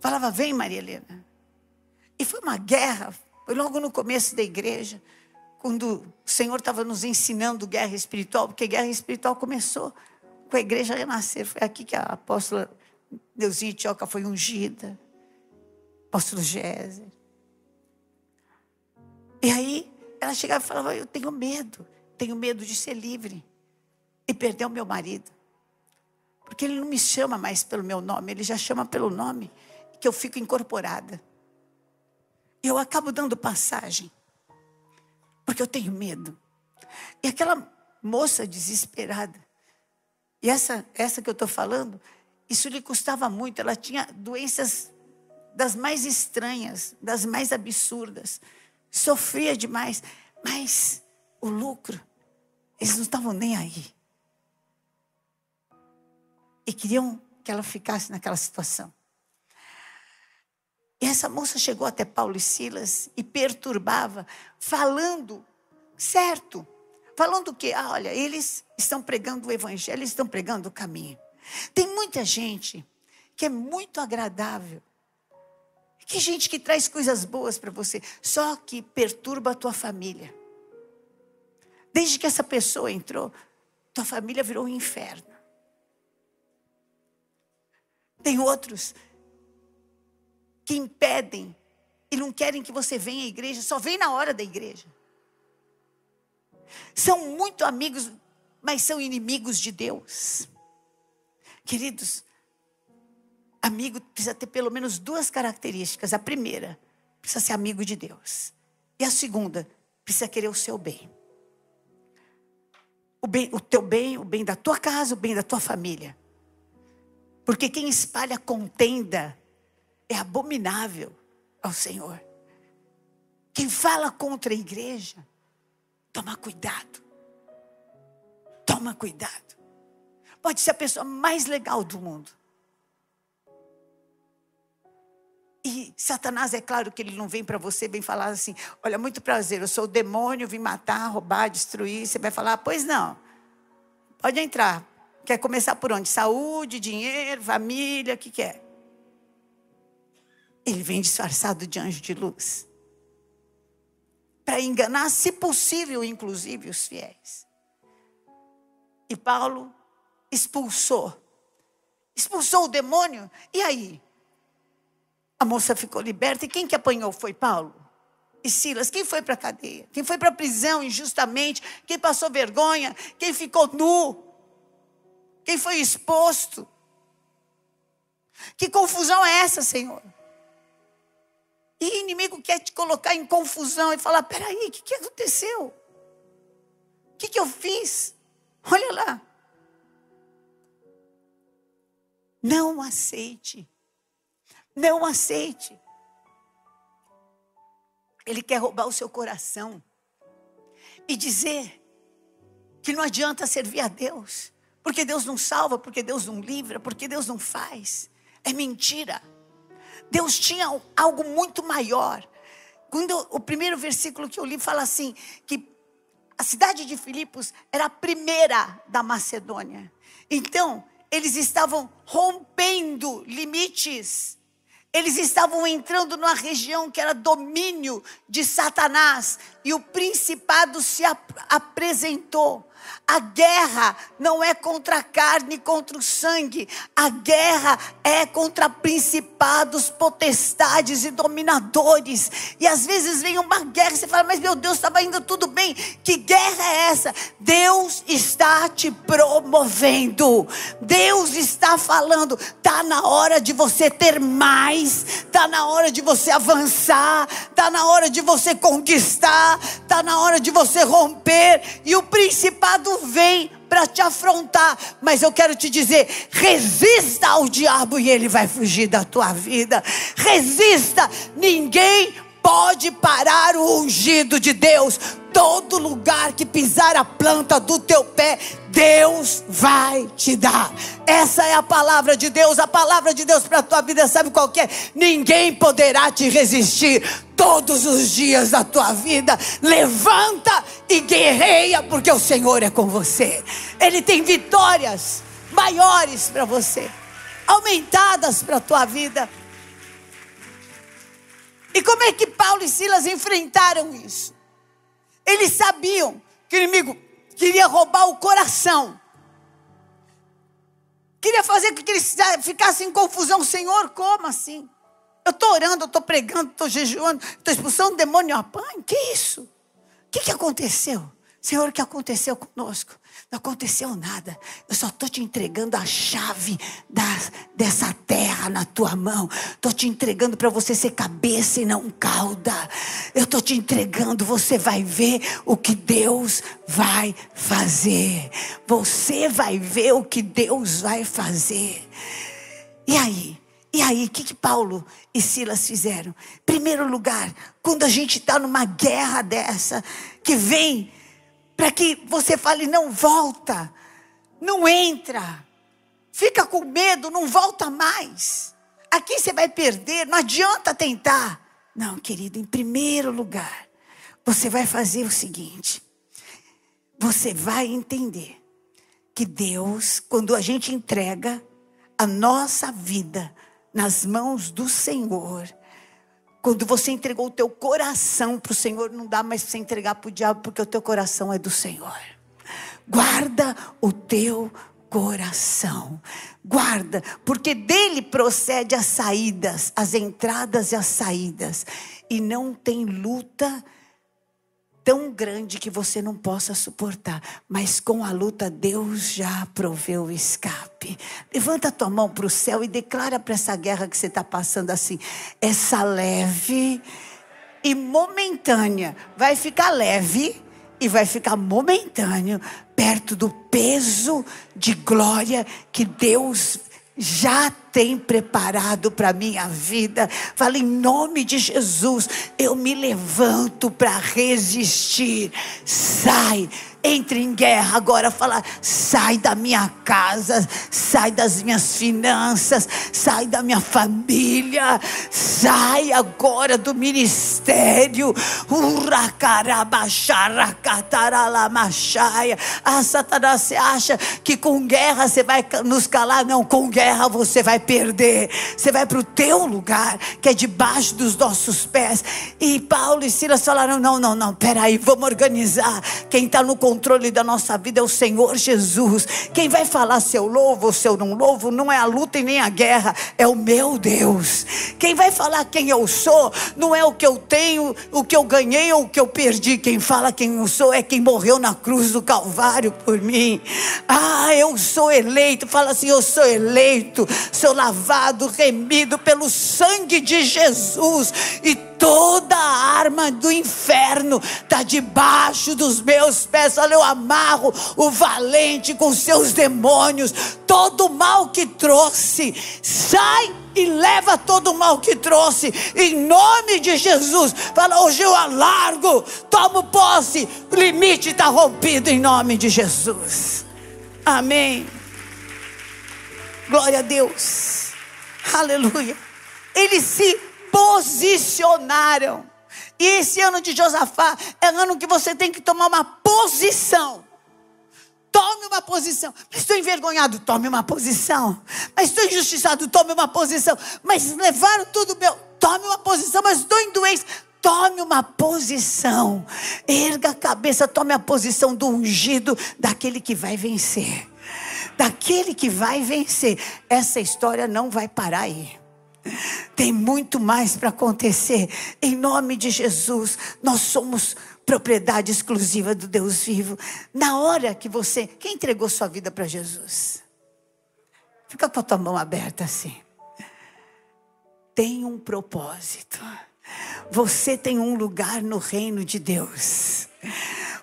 Falava, vem Maria Helena. E foi uma guerra, foi logo no começo da igreja, quando o Senhor estava nos ensinando guerra espiritual, porque guerra espiritual começou com a igreja renascer. Foi aqui que a apóstola Neuzinha Tioca foi ungida. Apóstolo Géser. E aí ela chegava e falava: Eu tenho medo, tenho medo de ser livre e perder o meu marido. Porque ele não me chama mais pelo meu nome, ele já chama pelo nome que eu fico incorporada. E eu acabo dando passagem, porque eu tenho medo. E aquela moça desesperada, e essa, essa que eu estou falando, isso lhe custava muito. Ela tinha doenças das mais estranhas, das mais absurdas. Sofria demais. Mas o lucro, eles não estavam nem aí. E queriam que ela ficasse naquela situação. E essa moça chegou até Paulo e Silas e perturbava, falando certo Falando o quê? Ah, olha, eles estão pregando o evangelho, eles estão pregando o caminho. Tem muita gente que é muito agradável. Que gente que traz coisas boas para você, só que perturba a tua família. Desde que essa pessoa entrou, tua família virou um inferno. Tem outros que impedem e não querem que você venha à igreja, só vem na hora da igreja. São muito amigos, mas são inimigos de Deus. Queridos, amigo precisa ter pelo menos duas características. A primeira, precisa ser amigo de Deus. E a segunda, precisa querer o seu bem. O, bem, o teu bem, o bem da tua casa, o bem da tua família. Porque quem espalha contenda é abominável ao Senhor. Quem fala contra a igreja, toma cuidado. Toma cuidado. Pode ser a pessoa mais legal do mundo. E Satanás, é claro que ele não vem para você, vem falar assim: olha, muito prazer, eu sou o demônio, vim matar, roubar, destruir. Você vai falar: pois não, pode entrar. Quer começar por onde? Saúde, dinheiro, família, o que quer? Ele vem disfarçado de anjo de luz para enganar, se possível, inclusive os fiéis. E Paulo expulsou. Expulsou o demônio. E aí? A moça ficou liberta. E quem que apanhou foi Paulo? E Silas, quem foi para a cadeia? Quem foi para a prisão injustamente? Quem passou vergonha? Quem ficou nu? Quem foi exposto? Que confusão é essa, Senhor? E o inimigo quer te colocar em confusão e falar: peraí, o que, que aconteceu? O que, que eu fiz? Olha lá. Não aceite. Não aceite. Ele quer roubar o seu coração e dizer que não adianta servir a Deus, porque Deus não salva, porque Deus não livra, porque Deus não faz. É mentira. Deus tinha algo muito maior. Quando o primeiro versículo que eu li fala assim que a cidade de Filipos era a primeira da Macedônia. Então, eles estavam rompendo limites. Eles estavam entrando numa região que era domínio de Satanás e o principado se ap apresentou. A guerra não é contra a carne, contra o sangue. A guerra é contra principados, potestades e dominadores. E às vezes vem uma guerra e você fala, mas meu Deus, estava indo tudo bem. Que guerra é essa? Deus está te promovendo. Deus está falando. Está na hora de você ter mais. Está na hora de você avançar. Está na hora de você conquistar. Está na hora de você romper. E o principado vem para te afrontar, mas eu quero te dizer: resista ao diabo e ele vai fugir da tua vida. Resista, ninguém pode parar o ungido de Deus. Todo lugar que pisar a planta do teu pé, Deus vai te dar. Essa é a palavra de Deus. A palavra de Deus para a tua vida, sabe qual é? Ninguém poderá te resistir todos os dias da tua vida. Levanta e guerreia, porque o Senhor é com você. Ele tem vitórias maiores para você, aumentadas para a tua vida. E como é que Paulo e Silas enfrentaram isso? Eles sabiam que o inimigo queria roubar o coração. Queria fazer com que eles ficassem em confusão. Senhor, como assim? Eu estou orando, eu estou pregando, estou jejuando, estou expulsando o demônio a pão. Que isso? O que, que aconteceu? Senhor, o que aconteceu conosco? Não aconteceu nada. Eu só estou te entregando a chave dessa terra na tua mão. Estou te entregando para você ser cabeça e não cauda. Eu estou te entregando, você vai ver o que Deus vai fazer. Você vai ver o que Deus vai fazer. E aí? E aí, o que, que Paulo e Silas fizeram? Primeiro lugar, quando a gente está numa guerra dessa, que vem para que você fale: não volta, não entra, fica com medo, não volta mais. Aqui você vai perder, não adianta tentar. Não, querido, em primeiro lugar, você vai fazer o seguinte: você vai entender que Deus, quando a gente entrega a nossa vida nas mãos do Senhor. Quando você entregou o teu coração para o Senhor, não dá mais para você entregar para o diabo, porque o teu coração é do Senhor. Guarda o teu coração. Guarda, porque dele procede as saídas, as entradas e as saídas. E não tem luta tão grande que você não possa suportar. Mas com a luta, Deus já proveu o escape. Levanta tua mão para o céu e declara para essa guerra que você está passando assim: essa leve e momentânea vai ficar leve e vai ficar momentâneo perto do peso de glória que Deus já tem preparado para a minha vida. Fala em nome de Jesus, eu me levanto para resistir. Sai entre em guerra agora, fala: sai da minha casa, sai das minhas finanças, sai da minha família, sai agora do ministério. Ah, Satanás, você acha que com guerra você vai nos calar? Não, com guerra você vai perder. Você vai para o teu lugar, que é debaixo dos nossos pés. E Paulo e Silas falaram: não, não, não, peraí, vamos organizar. Quem está no controle da nossa vida é o Senhor Jesus. Quem vai falar se eu louvo ou se eu não louvo, não é a luta e nem a guerra, é o meu Deus. Quem vai falar quem eu sou, não é o que eu tenho, o que eu ganhei ou o que eu perdi. Quem fala quem eu sou é quem morreu na cruz do Calvário por mim. Ah, eu sou eleito. Fala assim: eu sou eleito, sou lavado, remido pelo sangue de Jesus. E toda a arma do inferno está debaixo dos meus pés. Olha, eu amarro o valente com seus demônios, todo o mal que trouxe, sai e leva todo o mal que trouxe, em nome de Jesus. Fala, hoje eu alargo, tomo posse, o limite está rompido em nome de Jesus. Amém. Glória a Deus. Aleluia. Ele se posicionaram. E esse ano de Josafá é ano que você tem que tomar uma posição. Tome uma posição. Mas estou envergonhado, tome uma posição. Mas estou injustiçado, tome uma posição. Mas levaram tudo meu, tome uma posição. Mas estou em doença, tome uma posição. Erga a cabeça, tome a posição do ungido, daquele que vai vencer. Daquele que vai vencer. Essa história não vai parar aí. Tem muito mais para acontecer. Em nome de Jesus, nós somos propriedade exclusiva do Deus vivo. Na hora que você. Quem entregou sua vida para Jesus? Fica com a tua mão aberta assim. Tem um propósito. Você tem um lugar no reino de Deus.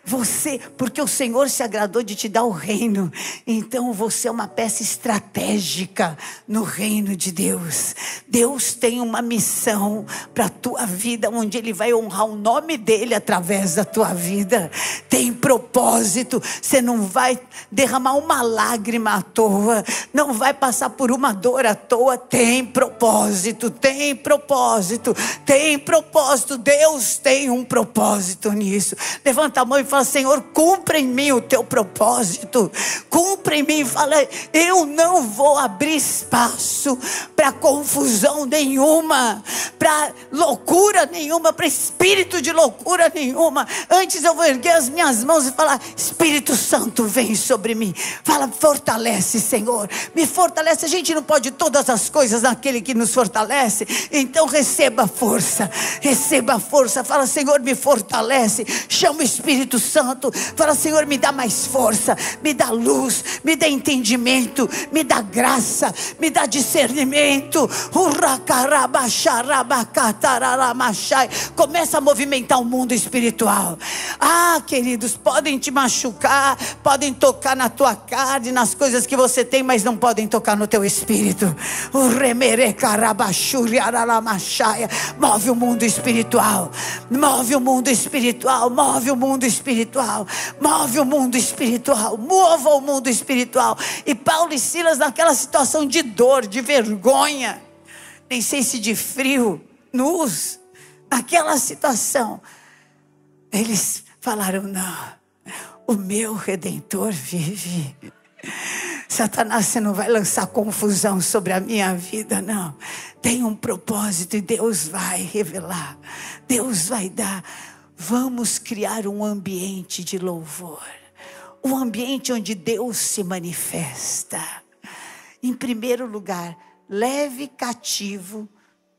Você, porque o Senhor se agradou de te dar o reino, então você é uma peça estratégica no reino de Deus. Deus tem uma missão para a tua vida, onde Ele vai honrar o nome dEle através da tua vida. Tem propósito, você não vai derramar uma lágrima à toa, não vai passar por uma dor à toa. Tem propósito, tem propósito, tem propósito. Deus tem um propósito nisso. Levanta a mão e fala, fala, Senhor, cumpra em mim o teu propósito, cumpra em mim. Fala, eu não vou abrir espaço para confusão nenhuma, para loucura nenhuma, para espírito de loucura nenhuma. Antes eu vou erguer as minhas mãos e falar: Espírito Santo, vem sobre mim. Fala, fortalece, Senhor, me fortalece. A gente não pode todas as coisas naquele que nos fortalece, então receba força, receba força. Fala, Senhor, me fortalece. Chama o Espírito Santo. Fala, Senhor, me dá mais força, me dá luz, me dá entendimento, me dá graça, me dá discernimento. Começa a movimentar o mundo espiritual. Ah, queridos, podem te machucar, podem tocar na tua carne, nas coisas que você tem, mas não podem tocar no teu espírito. Move o mundo espiritual, move o mundo espiritual, move o mundo espiritual espiritual. Move o mundo espiritual. Mova o mundo espiritual. E Paulo e Silas, naquela situação de dor, de vergonha, nem sei se de frio, nus, naquela situação, eles falaram: não, o meu redentor vive. Satanás, você não vai lançar confusão sobre a minha vida, não. Tem um propósito e Deus vai revelar. Deus vai dar Vamos criar um ambiente de louvor, um ambiente onde Deus se manifesta. Em primeiro lugar, leve cativo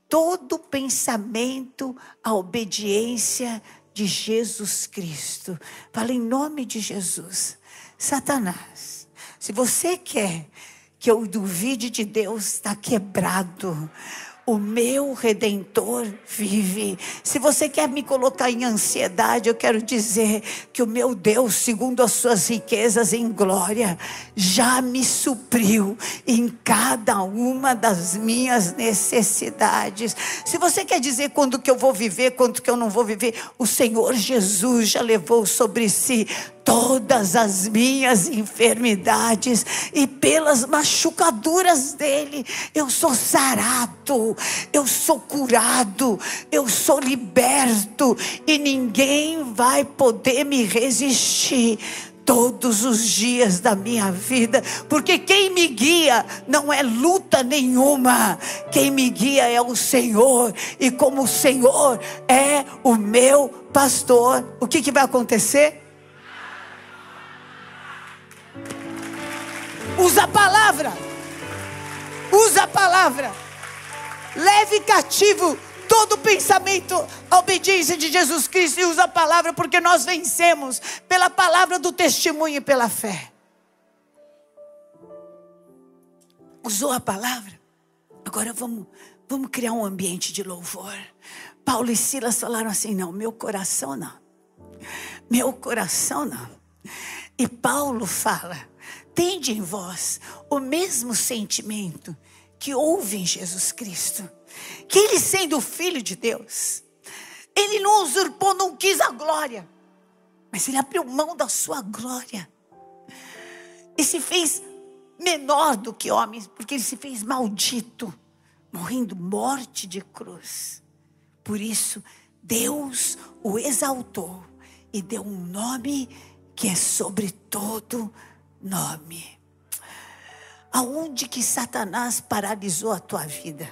todo pensamento à obediência de Jesus Cristo. Fala em nome de Jesus. Satanás, se você quer que eu duvide de Deus, está quebrado o meu redentor vive. Se você quer me colocar em ansiedade, eu quero dizer que o meu Deus, segundo as suas riquezas em glória, já me supriu em cada uma das minhas necessidades. Se você quer dizer quando que eu vou viver, quando que eu não vou viver, o Senhor Jesus já levou sobre si todas as minhas enfermidades e pelas machucaduras dele eu sou sarado, eu sou curado, eu sou liberto e ninguém vai poder me resistir todos os dias da minha vida, porque quem me guia não é luta nenhuma, quem me guia é o Senhor, e como o Senhor é o meu pastor, o que, que vai acontecer? Usa a palavra. Usa a palavra. Leve cativo todo pensamento à obediência de Jesus Cristo e usa a palavra porque nós vencemos pela palavra do testemunho e pela fé. Usou a palavra? Agora vamos, vamos criar um ambiente de louvor. Paulo e Silas falaram assim: não, meu coração não. Meu coração não. E Paulo fala: tende em vós o mesmo sentimento que houve em Jesus Cristo. Que ele, sendo filho de Deus, ele não usurpou, não quis a glória, mas ele abriu mão da sua glória e se fez menor do que homens, porque ele se fez maldito, morrendo morte de cruz. Por isso, Deus o exaltou e deu um nome que é sobre todo nome. Aonde que Satanás paralisou a tua vida?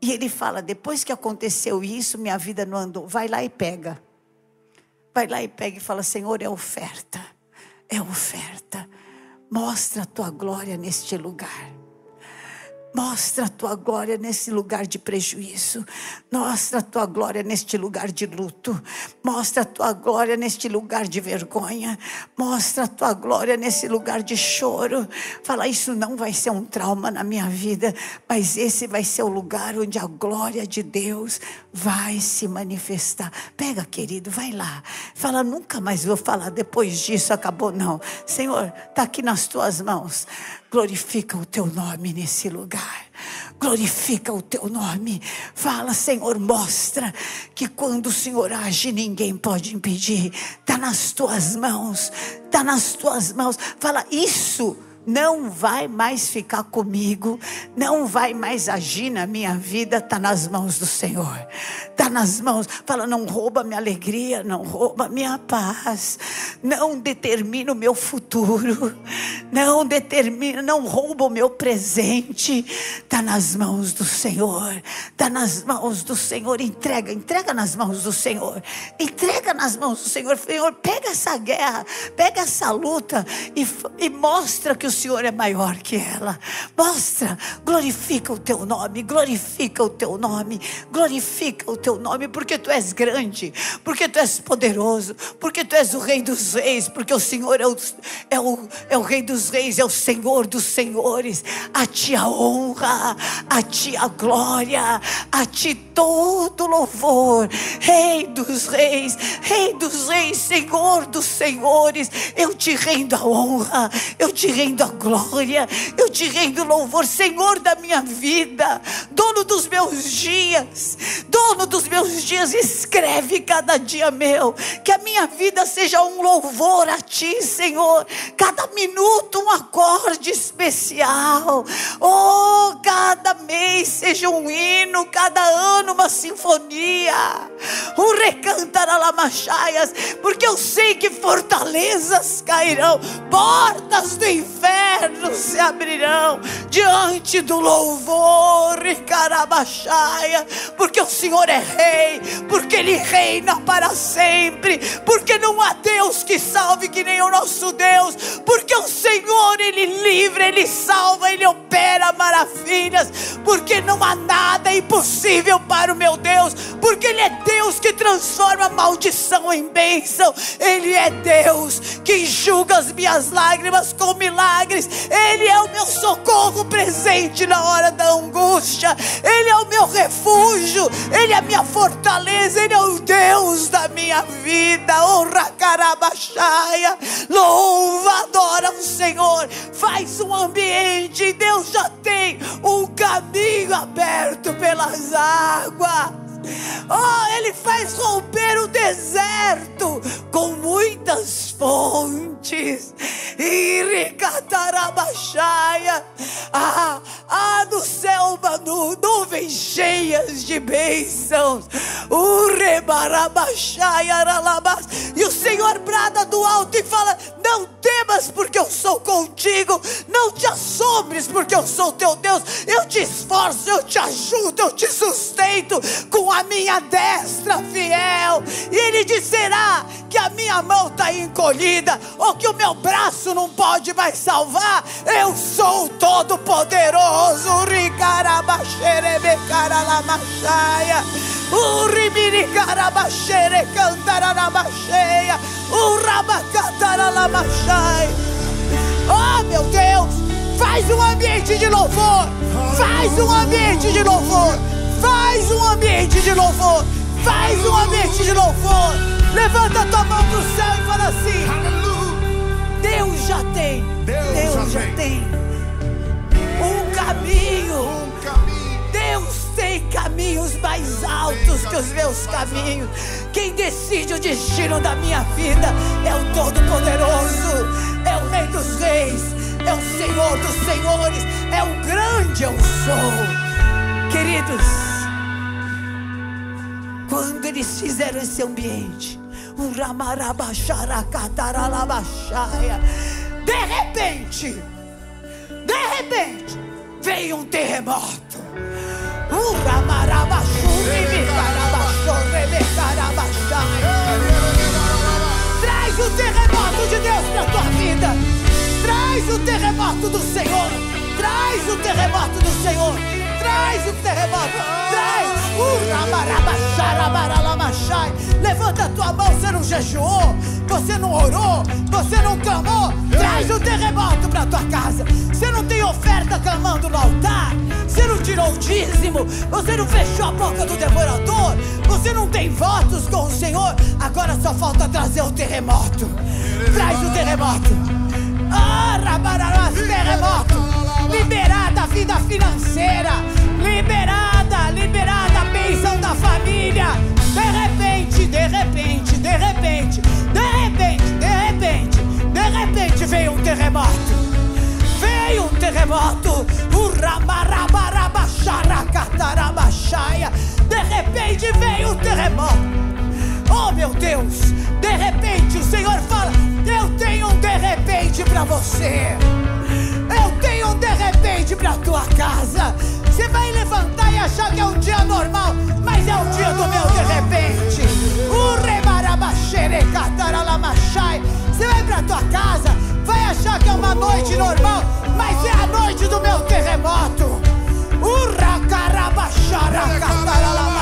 E ele fala: depois que aconteceu isso, minha vida não andou. Vai lá e pega. Vai lá e pega e fala: Senhor, é oferta. É oferta. Mostra a tua glória neste lugar. Mostra a tua glória nesse lugar de prejuízo. Mostra a tua glória neste lugar de luto. Mostra a tua glória neste lugar de vergonha. Mostra a tua glória nesse lugar de choro. Fala, isso não vai ser um trauma na minha vida, mas esse vai ser o lugar onde a glória de Deus vai se manifestar. Pega, querido, vai lá. Fala, nunca mais vou falar depois disso, acabou. Não. Senhor, está aqui nas tuas mãos. Glorifica o teu nome nesse lugar. Glorifica o teu nome. Fala, Senhor, mostra que quando o Senhor age, ninguém pode impedir. Está nas tuas mãos. Está nas tuas mãos. Fala, isso não vai mais ficar comigo, não vai mais agir na minha vida, está nas mãos do Senhor. Está nas mãos. Fala, não rouba minha alegria, não rouba minha paz, não determina o meu futuro, não determina, não rouba o meu presente. Está nas mãos do Senhor, está nas mãos do Senhor. Entrega, entrega nas mãos do Senhor, entrega nas mãos do Senhor. Senhor, pega essa guerra, pega essa luta e, e mostra que o Senhor é maior que ela. Mostra, glorifica o teu nome, glorifica o teu nome, glorifica o teu nome, porque tu és grande, porque tu és poderoso, porque tu és o Rei dos Reis, porque o Senhor é o, é o, é o Rei dos Reis, é o Senhor dos Senhores. A ti a honra, a ti a glória, a ti todo louvor, Rei dos Reis, Rei dos Reis, Senhor dos Senhores. Eu te rendo a honra, eu te rendo a a glória, eu te rendo louvor, Senhor da minha vida, dono dos meus dias, dono dos meus dias, escreve cada dia meu, que a minha vida seja um louvor a ti, Senhor, cada minuto um acorde especial, oh, cada mês seja um hino, cada ano uma sinfonia, um recantar alamachaias, porque eu sei que fortalezas cairão, portas do inferno infernos se abrirão diante do louvor e carabachaia, porque o Senhor é rei, porque Ele reina para sempre, porque não há Deus que salve que nem o nosso Deus, porque o Senhor Ele livra, Ele salva, Ele opera maravilhas, porque não há nada impossível para o meu Deus, porque Ele é Deus que transforma maldição em bênção, Ele é Deus que enxuga as minhas lágrimas com milagres milagres. Ele é o meu socorro presente na hora da angústia, Ele é o meu refúgio, Ele é a minha fortaleza, Ele é o Deus da minha vida. Honra carabaxaia, louva, adora o Senhor, faz um ambiente, Deus já tem um caminho aberto pelas águas. Oh, ele faz romper o deserto com muitas fontes. Iricatarabachaya. Ah, ah, no céu, manu, nuvens cheias de bênçãos. E o Senhor brada do alto e fala: Não temas, porque eu sou contigo. Não te assombres, porque eu sou teu Deus. Eu te esforço, eu te ajudo, eu te sustento com a minha destra fiel, e ele disserá que a minha mão está encolhida, ou que o meu braço não pode mais salvar. Eu sou todo-poderoso, Ricarabachere-becaralamachaya, Uribiricarabachere cantararabacheia, Urabacataralamachaia. Oh meu Deus, faz um ambiente de louvor, faz um ambiente de louvor. Faz um ambiente de louvor. Faz um ambiente de louvor. Levanta a tua mão para o céu e fala assim: Deus já tem. Deus, Deus já, já tem. Um caminho. Deus tem caminhos mais altos que os meus caminhos. Quem decide o destino da minha vida é o Todo-Poderoso, é o Rei dos Reis, é o Senhor dos Senhores, é o grande eu sou. Queridos, quando eles fizeram esse ambiente, um de repente, de repente, veio um terremoto. Traz o terremoto de Deus para tua vida. Traz o terremoto do Senhor. Traz o terremoto do Senhor. Traz o terremoto, traz. Levanta a tua mão, você não jejuou, você não orou, você não clamou. Traz o terremoto para tua casa. Você não tem oferta clamando no altar, você não tirou o dízimo, você não fechou a boca do devorador, você não tem votos com o Senhor. Agora só falta trazer o terremoto. Traz o terremoto. Ah, terremoto liberada a vida financeira, liberada, liberada bênção da família. De repente, de repente, de repente, de repente, de repente, de repente veio um terremoto. Veio um terremoto. De repente veio um terremoto. Oh meu Deus, de repente o Senhor fala: Eu tenho um de repente para você. Um de repente para tua casa. Você vai levantar e achar que é um dia normal, mas é o dia do meu de repente. Você vai para tua casa, vai achar que é uma noite normal, mas é a noite do meu terremoto. Levanta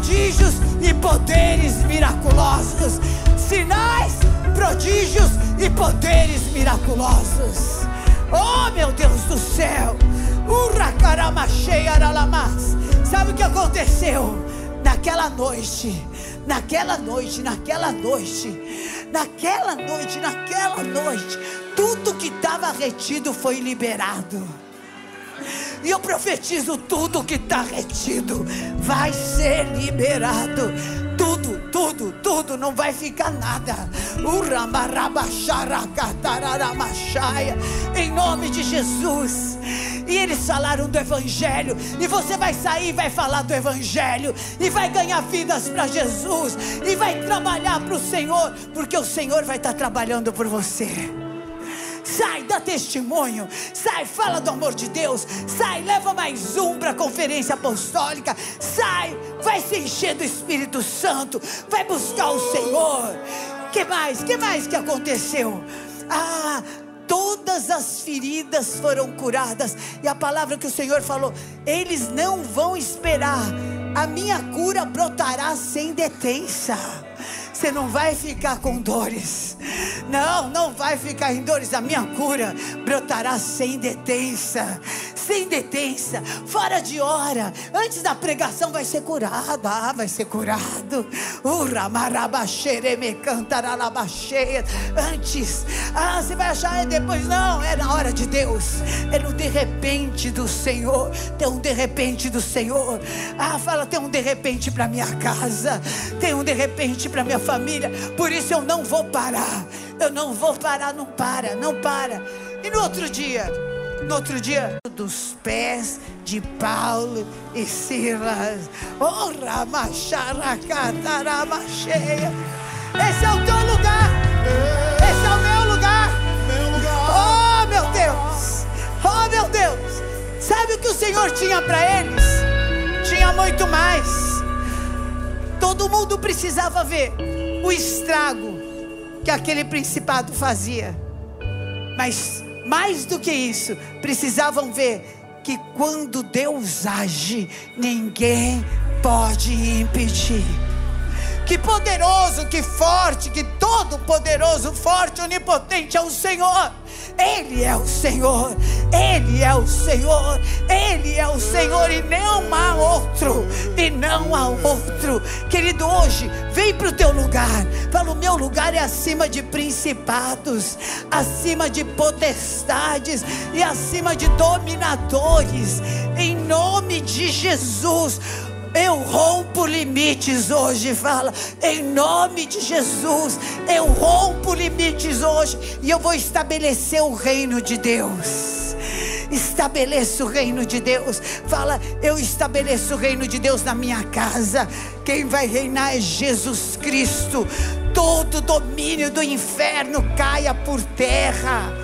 prodígios e poderes miraculosos. Sinais, prodígios e poderes miraculosos. Oh, meu Deus do céu! Sabe o que aconteceu? Naquela noite, naquela noite, naquela noite, naquela noite, naquela noite, tudo que estava retido foi liberado. E eu profetizo: tudo que está retido vai ser liberado. Tudo, tudo, tudo, não vai ficar nada. Em nome de Jesus. E eles falaram do Evangelho. E você vai sair e vai falar do Evangelho. E vai ganhar vidas para Jesus. E vai trabalhar para o Senhor. Porque o Senhor vai estar tá trabalhando por você. Sai, dá testemunho. Sai, fala do amor de Deus. Sai, leva mais um para a conferência apostólica. Sai, vai se encher do Espírito Santo. Vai buscar o Senhor. Que mais? Que mais que aconteceu? Ah, todas as feridas foram curadas. E a palavra que o Senhor falou, eles não vão esperar a minha cura brotará sem detença. Você não vai ficar com dores. Não, não vai ficar em dores. A minha cura brotará sem detença sem detença, fora de hora. Antes da pregação vai ser curado. Ah, vai ser curado. Antes, ah, você vai achar é depois. Não, é na hora de Deus. É no de repente do Senhor. Tem um de repente do Senhor. Ah, fala, tem um de repente para minha casa. Tem um de repente para minha família. Por isso eu não vou parar. Eu não vou parar, não para, não para. E no outro dia, no outro dia, dos pés de Paulo e Silas. Oh, cheia. Esse é o teu lugar. Esse é o meu lugar. Meu lugar. Oh, meu Deus. Oh, meu Deus. Sabe o que o Senhor tinha para eles? Tinha muito mais. Todo mundo precisava ver o estrago que aquele principado fazia. Mas mais do que isso, precisavam ver que quando Deus age, ninguém pode impedir. Que poderoso, que forte, que todo poderoso, forte, onipotente é o Senhor. Ele é o Senhor, Ele é o Senhor, Ele é o Senhor e não há outro, e não há outro. Querido, hoje, vem para o teu lugar. Fala: o meu lugar é acima de principados, acima de potestades e acima de dominadores. Em nome de Jesus. Eu rompo limites hoje, fala, em nome de Jesus. Eu rompo limites hoje e eu vou estabelecer o reino de Deus. Estabeleça o reino de Deus. Fala, eu estabeleço o reino de Deus na minha casa. Quem vai reinar é Jesus Cristo. Todo domínio do inferno caia por terra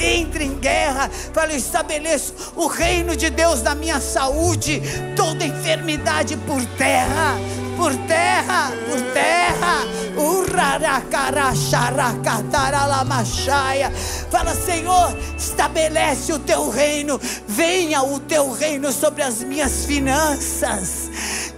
entre em guerra. Fala, eu estabeleço o reino de Deus na minha saúde, toda enfermidade por terra, por terra, por terra. Fala, Senhor, estabelece o teu reino, venha o teu reino sobre as minhas finanças,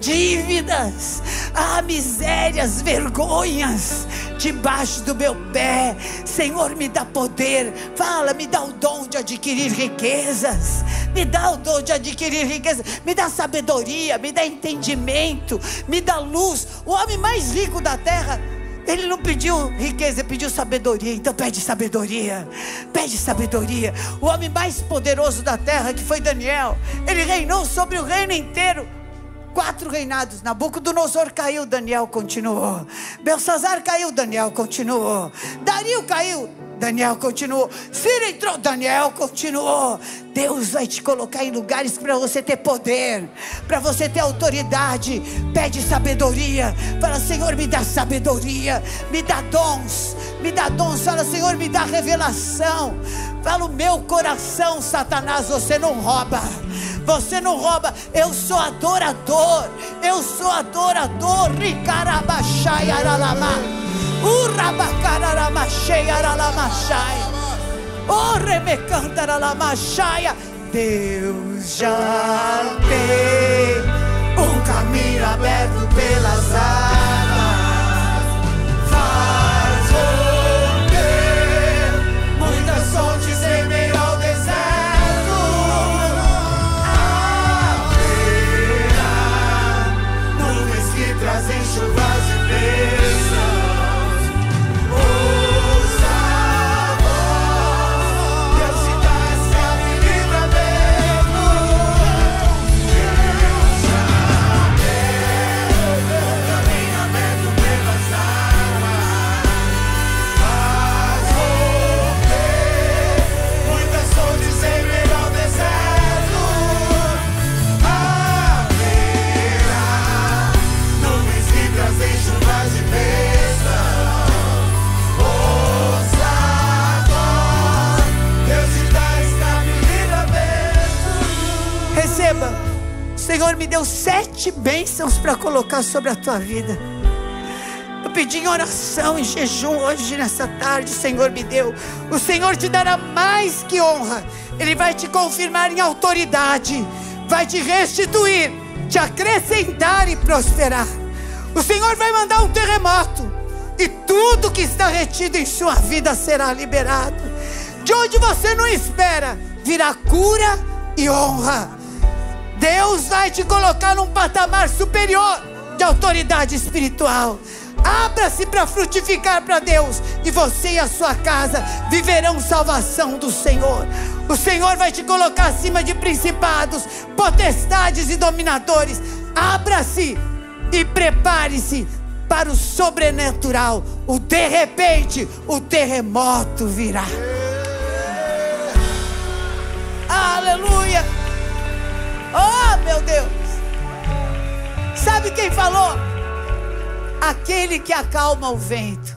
dívidas, ah, misérias, vergonhas debaixo do meu pé. Senhor, me dá poder. Fala, me dá o dom de adquirir riquezas. Me dá o dom de adquirir riquezas. Me dá sabedoria, me dá entendimento, me dá luz. O homem mais rico da terra ele não pediu riqueza, ele pediu sabedoria. Então pede sabedoria. Pede sabedoria. O homem mais poderoso da terra, que foi Daniel, ele reinou sobre o reino inteiro quatro reinados. Nabucodonosor caiu, Daniel continuou. Belsazar caiu, Daniel continuou. Dario caiu, Daniel continuou. Ciro entrou, Daniel continuou. Deus vai te colocar em lugares para você ter poder, para você ter autoridade. Pede sabedoria. Fala, Senhor, me dá sabedoria, me dá dons, me dá dons. Fala, Senhor, me dá revelação. Fala, o meu coração, Satanás, você não rouba. Você não rouba. Eu sou adorador. Eu sou adorador. Ricarabachai aralama. Urabacararamashay aralamachai. Oh, remecantaralamachaia. Deus já tem um caminho aberto pelas águas. Bênçãos para colocar sobre a tua vida. Eu pedi em oração, em jejum hoje, nessa tarde, o Senhor me deu. O Senhor te dará mais que honra. Ele vai te confirmar em autoridade. Vai te restituir te acrescentar e prosperar. O Senhor vai mandar um terremoto e tudo que está retido em sua vida será liberado. De onde você não espera, virá cura e honra. Deus vai te colocar num patamar superior de autoridade espiritual. Abra-se para frutificar para Deus, e você e a sua casa viverão salvação do Senhor. O Senhor vai te colocar acima de principados, potestades e dominadores. Abra-se e prepare-se para o sobrenatural. O de repente, o terremoto virá. Aleluia! Oh, meu Deus! Sabe quem falou? Aquele que acalma o vento,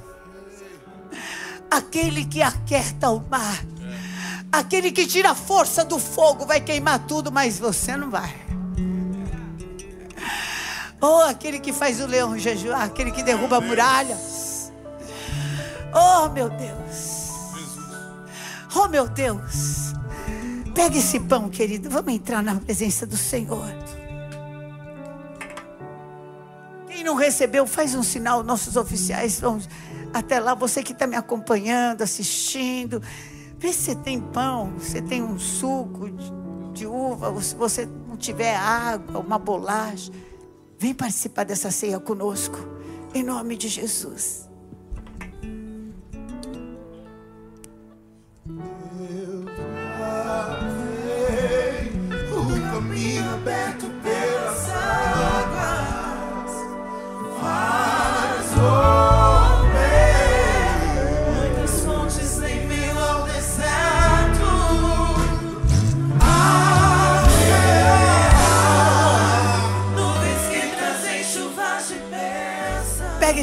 aquele que aquieta o mar, aquele que tira a força do fogo, vai queimar tudo, mas você não vai. Oh, aquele que faz o leão jejuar, aquele que derruba muralhas. Oh, meu Deus. Oh, meu Deus. Pega esse pão, querido. Vamos entrar na presença do Senhor. Quem não recebeu, faz um sinal. Nossos oficiais vão até lá. Você que está me acompanhando, assistindo. Vê se você tem pão, se tem um suco de, de uva, se você não tiver água, uma bolacha. Vem participar dessa ceia conosco, em nome de Jesus.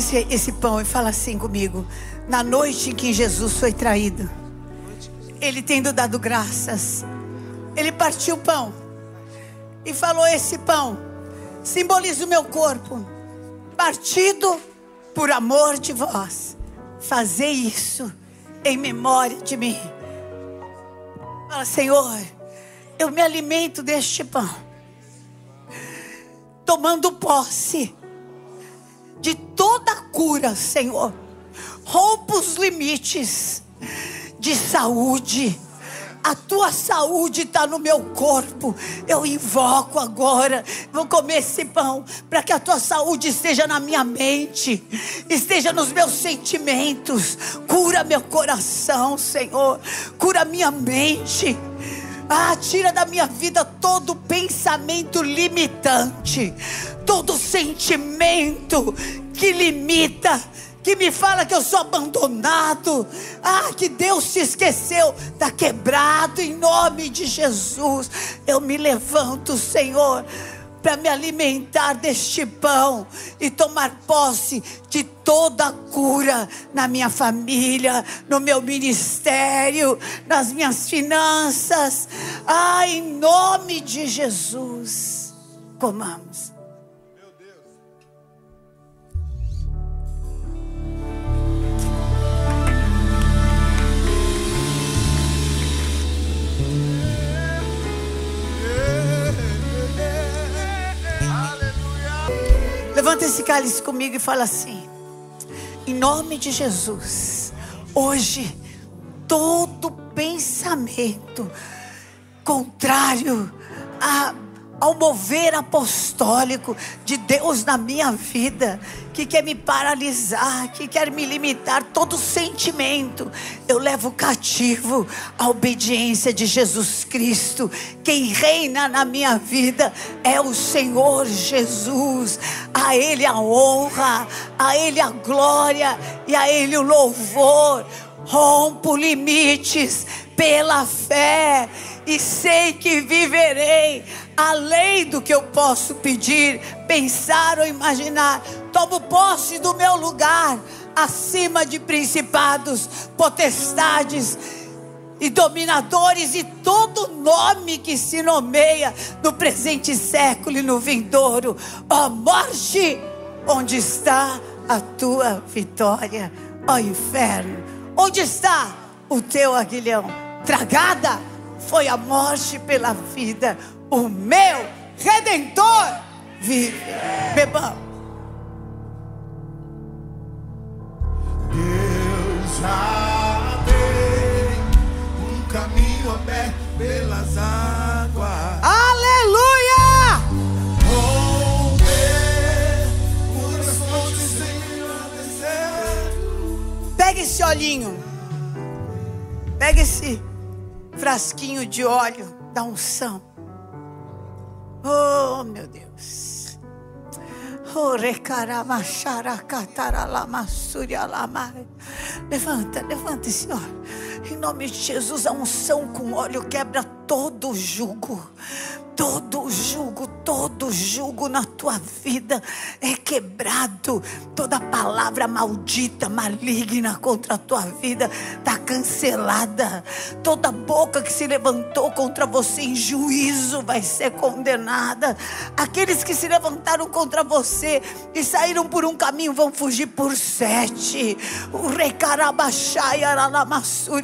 Esse, esse pão e fala assim comigo. Na noite em que Jesus foi traído, ele tendo dado graças, ele partiu o pão e falou: Esse pão simboliza o meu corpo, partido por amor de vós. Fazer isso em memória de mim. Fala, Senhor, eu me alimento deste pão, tomando posse de toda cura, Senhor. Rompa os limites de saúde. A tua saúde está no meu corpo. Eu invoco agora. Vou comer esse pão para que a tua saúde esteja na minha mente, esteja nos meus sentimentos. Cura meu coração, Senhor. Cura minha mente. Ah, tira da minha vida todo pensamento limitante, todo sentimento que limita que me fala que eu sou abandonado. Ah, que Deus se esqueceu. Está quebrado em nome de Jesus. Eu me levanto, Senhor, para me alimentar deste pão e tomar posse de toda a cura na minha família, no meu ministério, nas minhas finanças. Ah, em nome de Jesus. Comamos. Levanta esse cálice comigo e fala assim: em nome de Jesus, hoje, todo pensamento contrário a ao mover apostólico de Deus na minha vida, que quer me paralisar, que quer me limitar, todo sentimento, eu levo cativo a obediência de Jesus Cristo. Quem reina na minha vida é o Senhor Jesus. A Ele a honra, a Ele a glória e a Ele o louvor. Rompo limites pela fé e sei que viverei além do que eu posso pedir, pensar ou imaginar. Tomo posse do meu lugar, acima de principados, potestades e dominadores e todo nome que se nomeia no presente século e no vindouro. Ó oh, morte, onde está a tua vitória? Ó oh, inferno, onde está o teu aguilhão? Tragada foi a morte pela vida o meu Redentor vive. Bebamos. Deus já Esse olhinho. Pega esse frasquinho de óleo da unção. Oh, meu Deus. Oh, Levanta, levanta esse óleo. Em nome de Jesus, a unção com óleo quebra todo jugo todo jugo, todo jugo na tua vida é quebrado. Toda palavra maldita, maligna contra a tua vida está cancelada. Toda boca que se levantou contra você em juízo vai ser condenada. Aqueles que se levantaram contra você e saíram por um caminho vão fugir por sete. O recarabachai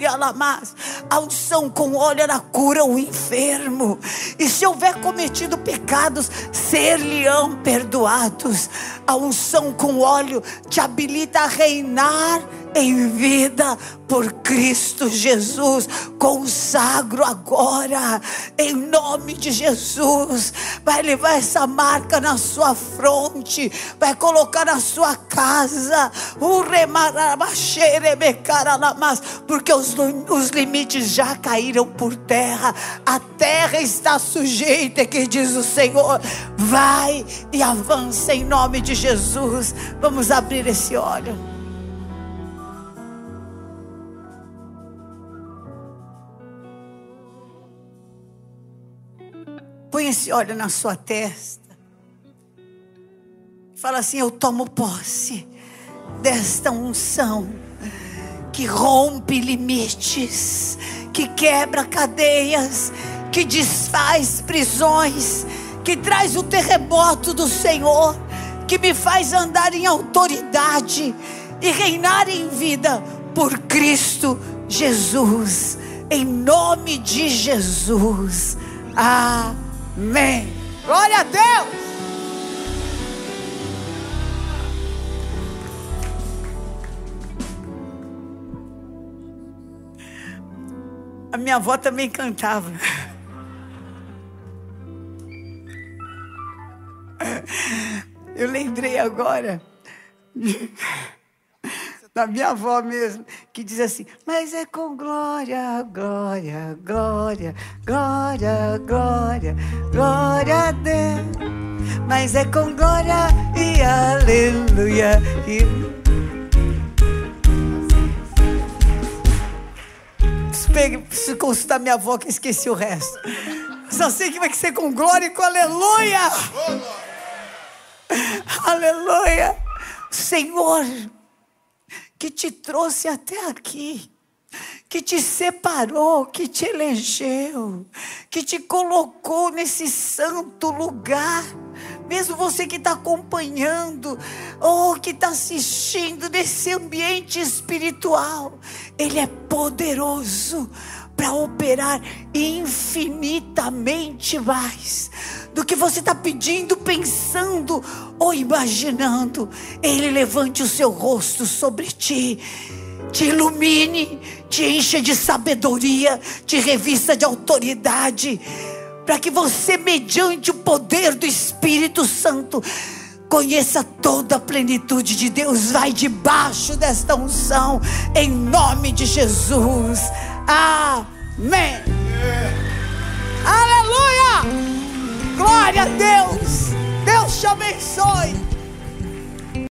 alamas. A unção com óleo ela cura o enfermo. E se houver cometido pecados, ser-lhe-ão perdoados. A unção com óleo te habilita a reinar em vida por Cristo Jesus. Consagro agora, em nome de Jesus. Vai levar essa marca na sua fronte, vai colocar na sua casa. Porque os, os limites já caíram por terra, a terra está sujeita, que diz o Senhor. Vai e avança em nome de Jesus. Vamos abrir esse óleo. Esse óleo na sua testa. Fala assim: Eu tomo posse desta unção que rompe limites, que quebra cadeias, que desfaz prisões, que traz o terremoto do Senhor, que me faz andar em autoridade e reinar em vida por Cristo Jesus. Em nome de Jesus. Amém. Amém. Glória a Deus. A minha avó também cantava. Eu lembrei agora da minha avó mesmo, que diz assim: Mas é com glória, glória, glória, glória, glória, glória a Deus. Mas é com glória e aleluia. E... Preciso, preciso consultar minha avó que esqueci o resto. Só sei que vai ser com glória e com aleluia. Aleluia. Senhor que te trouxe até aqui, que te separou, que te elegeu, que te colocou nesse santo lugar. Mesmo você que está acompanhando, ou que está assistindo nesse ambiente espiritual, Ele é poderoso para operar infinitamente mais do que você está pedindo, pensando ou imaginando. Ele levante o seu rosto sobre ti, te ilumine, te encha de sabedoria, te revista de autoridade, para que você, mediante o poder do Espírito Santo, conheça toda a plenitude de Deus. Vai debaixo desta unção, em nome de Jesus. Amém. Aleluia! Glória a Deus! Deus te abençoe!